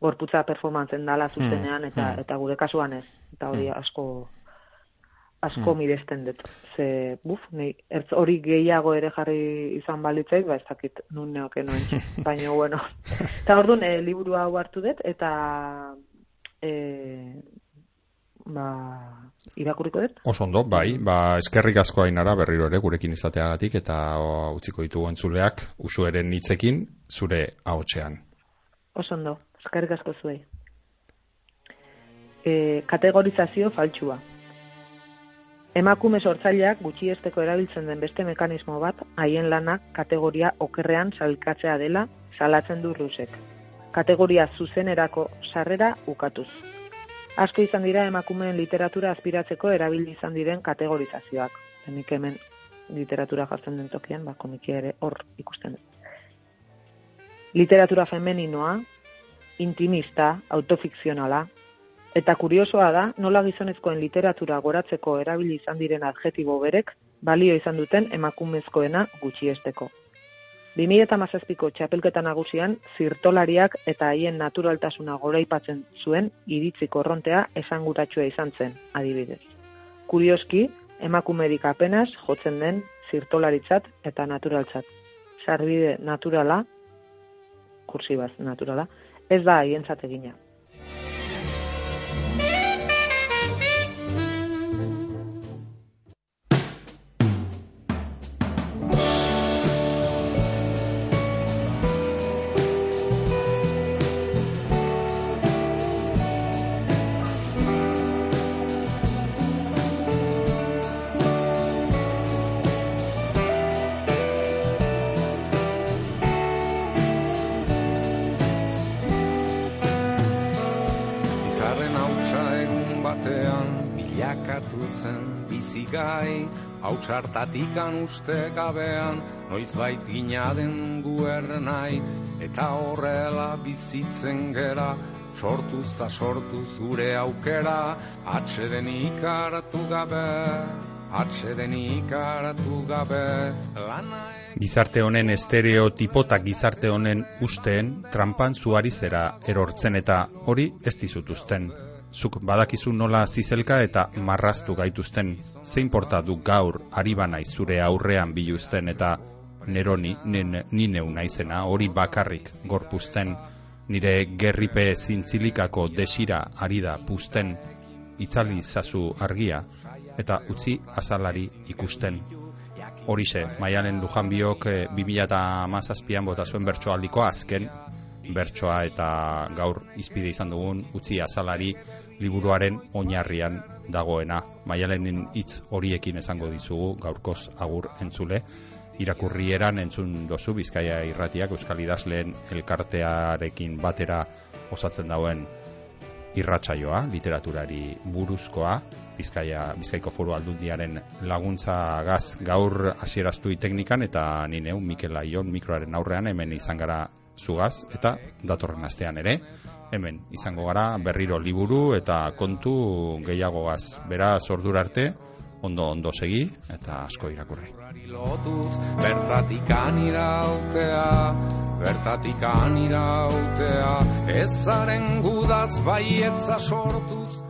Speaker 3: gorputza performantzen dala hmm. zuzenean eta hmm. eta gure kasuan ez. Eta hori hmm. asko asko miresten dut. Ze, buf, nei, ertz hori gehiago ere jarri izan balitzaik, ba, ez dakit nun neoke noen. Baina, bueno. Eta hor duen, eh, liburu hau hartu dut, eta e, ba, irakurriko dut.
Speaker 1: Oso ondo, bai, ba, eskerrik asko ainara berriro ere gurekin izateagatik, eta o, utziko ditugu entzuleak, usueren hitzekin zure ahotsean.
Speaker 3: Oso ondo, eskerrik asko zuei. E, kategorizazio faltsua. Emakume sortzaileak gutxiesteko erabiltzen den beste mekanismo bat, haien lanak kategoria okerrean salkatzea dela, salatzen du rusek. Kategoria zuzenerako sarrera ukatuz. Asko izan dira emakumeen literatura aspiratzeko erabili izan diren kategorizazioak. Henik hemen literatura jartzen den tokian, ba, komikia ere hor ikusten dut. Literatura femeninoa, intimista, autofikzionala, Eta kuriosoa da, nola gizonezkoen literatura goratzeko erabili izan diren adjetibo berek, balio izan duten emakumezkoena gutxiesteko. 2008ko txapelketa nagusian, zirtolariak eta haien naturaltasuna goraipatzen zuen iritzi korrontea esanguratxua izan zen, adibidez. Kurioski, emakumerik apenas jotzen den zirtolaritzat eta naturaltzat. Sarbide naturala, kursibaz naturala, ez da haientzat egina.
Speaker 4: Hausartatikan uste gabean, noiz bait gina den guernai, eta horrela bizitzen gera, sortuz ta sortuz gure aukera, atxeden ikaratu gabe, atxeden ikaratu gabe, lana...
Speaker 1: Gizarte honen estereotipo eta gizarte honen usteen trampan zuari zera erortzen eta hori ez dizutuzten zuk badakizu nola zizelka eta marraztu gaituzten, zein porta du gaur aribana zure aurrean biluzten eta neroni, ni neu naizena, hori bakarrik gorpuzten, nire gerripe zintzilikako desira ari da puzten, itzali zazu argia, eta utzi azalari ikusten. Horixe, maialen lujan biok 2008an eh, bota zuen bertsoaldiko azken bertsoa eta gaur izpide izan dugun utzi azalari liburuaren oinarrian dagoena. Maialen hitz horiekin esango dizugu gaurkoz agur entzule. Irakurrieran entzun dozu Bizkaia irratiak Euskal Idazleen elkartearekin batera osatzen dauen irratsaioa, literaturari buruzkoa, Bizkaia, Bizkaiko foru aldundiaren laguntza gaz gaur hasieraztu teknikan eta ni neu Mikel Aion mikroaren aurrean hemen izan gara zugaz eta datorren astean ere. Hemen izango gara berriro liburu eta kontu gehiagogaz bera ordura arte ondo ondo segi eta asko irakurri.
Speaker 4: Bertatik anirautea bertatik anirautea ezaren gudaz baietza sortuz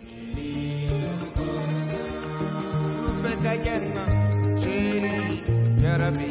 Speaker 5: cayena, Shiri, Yarabi.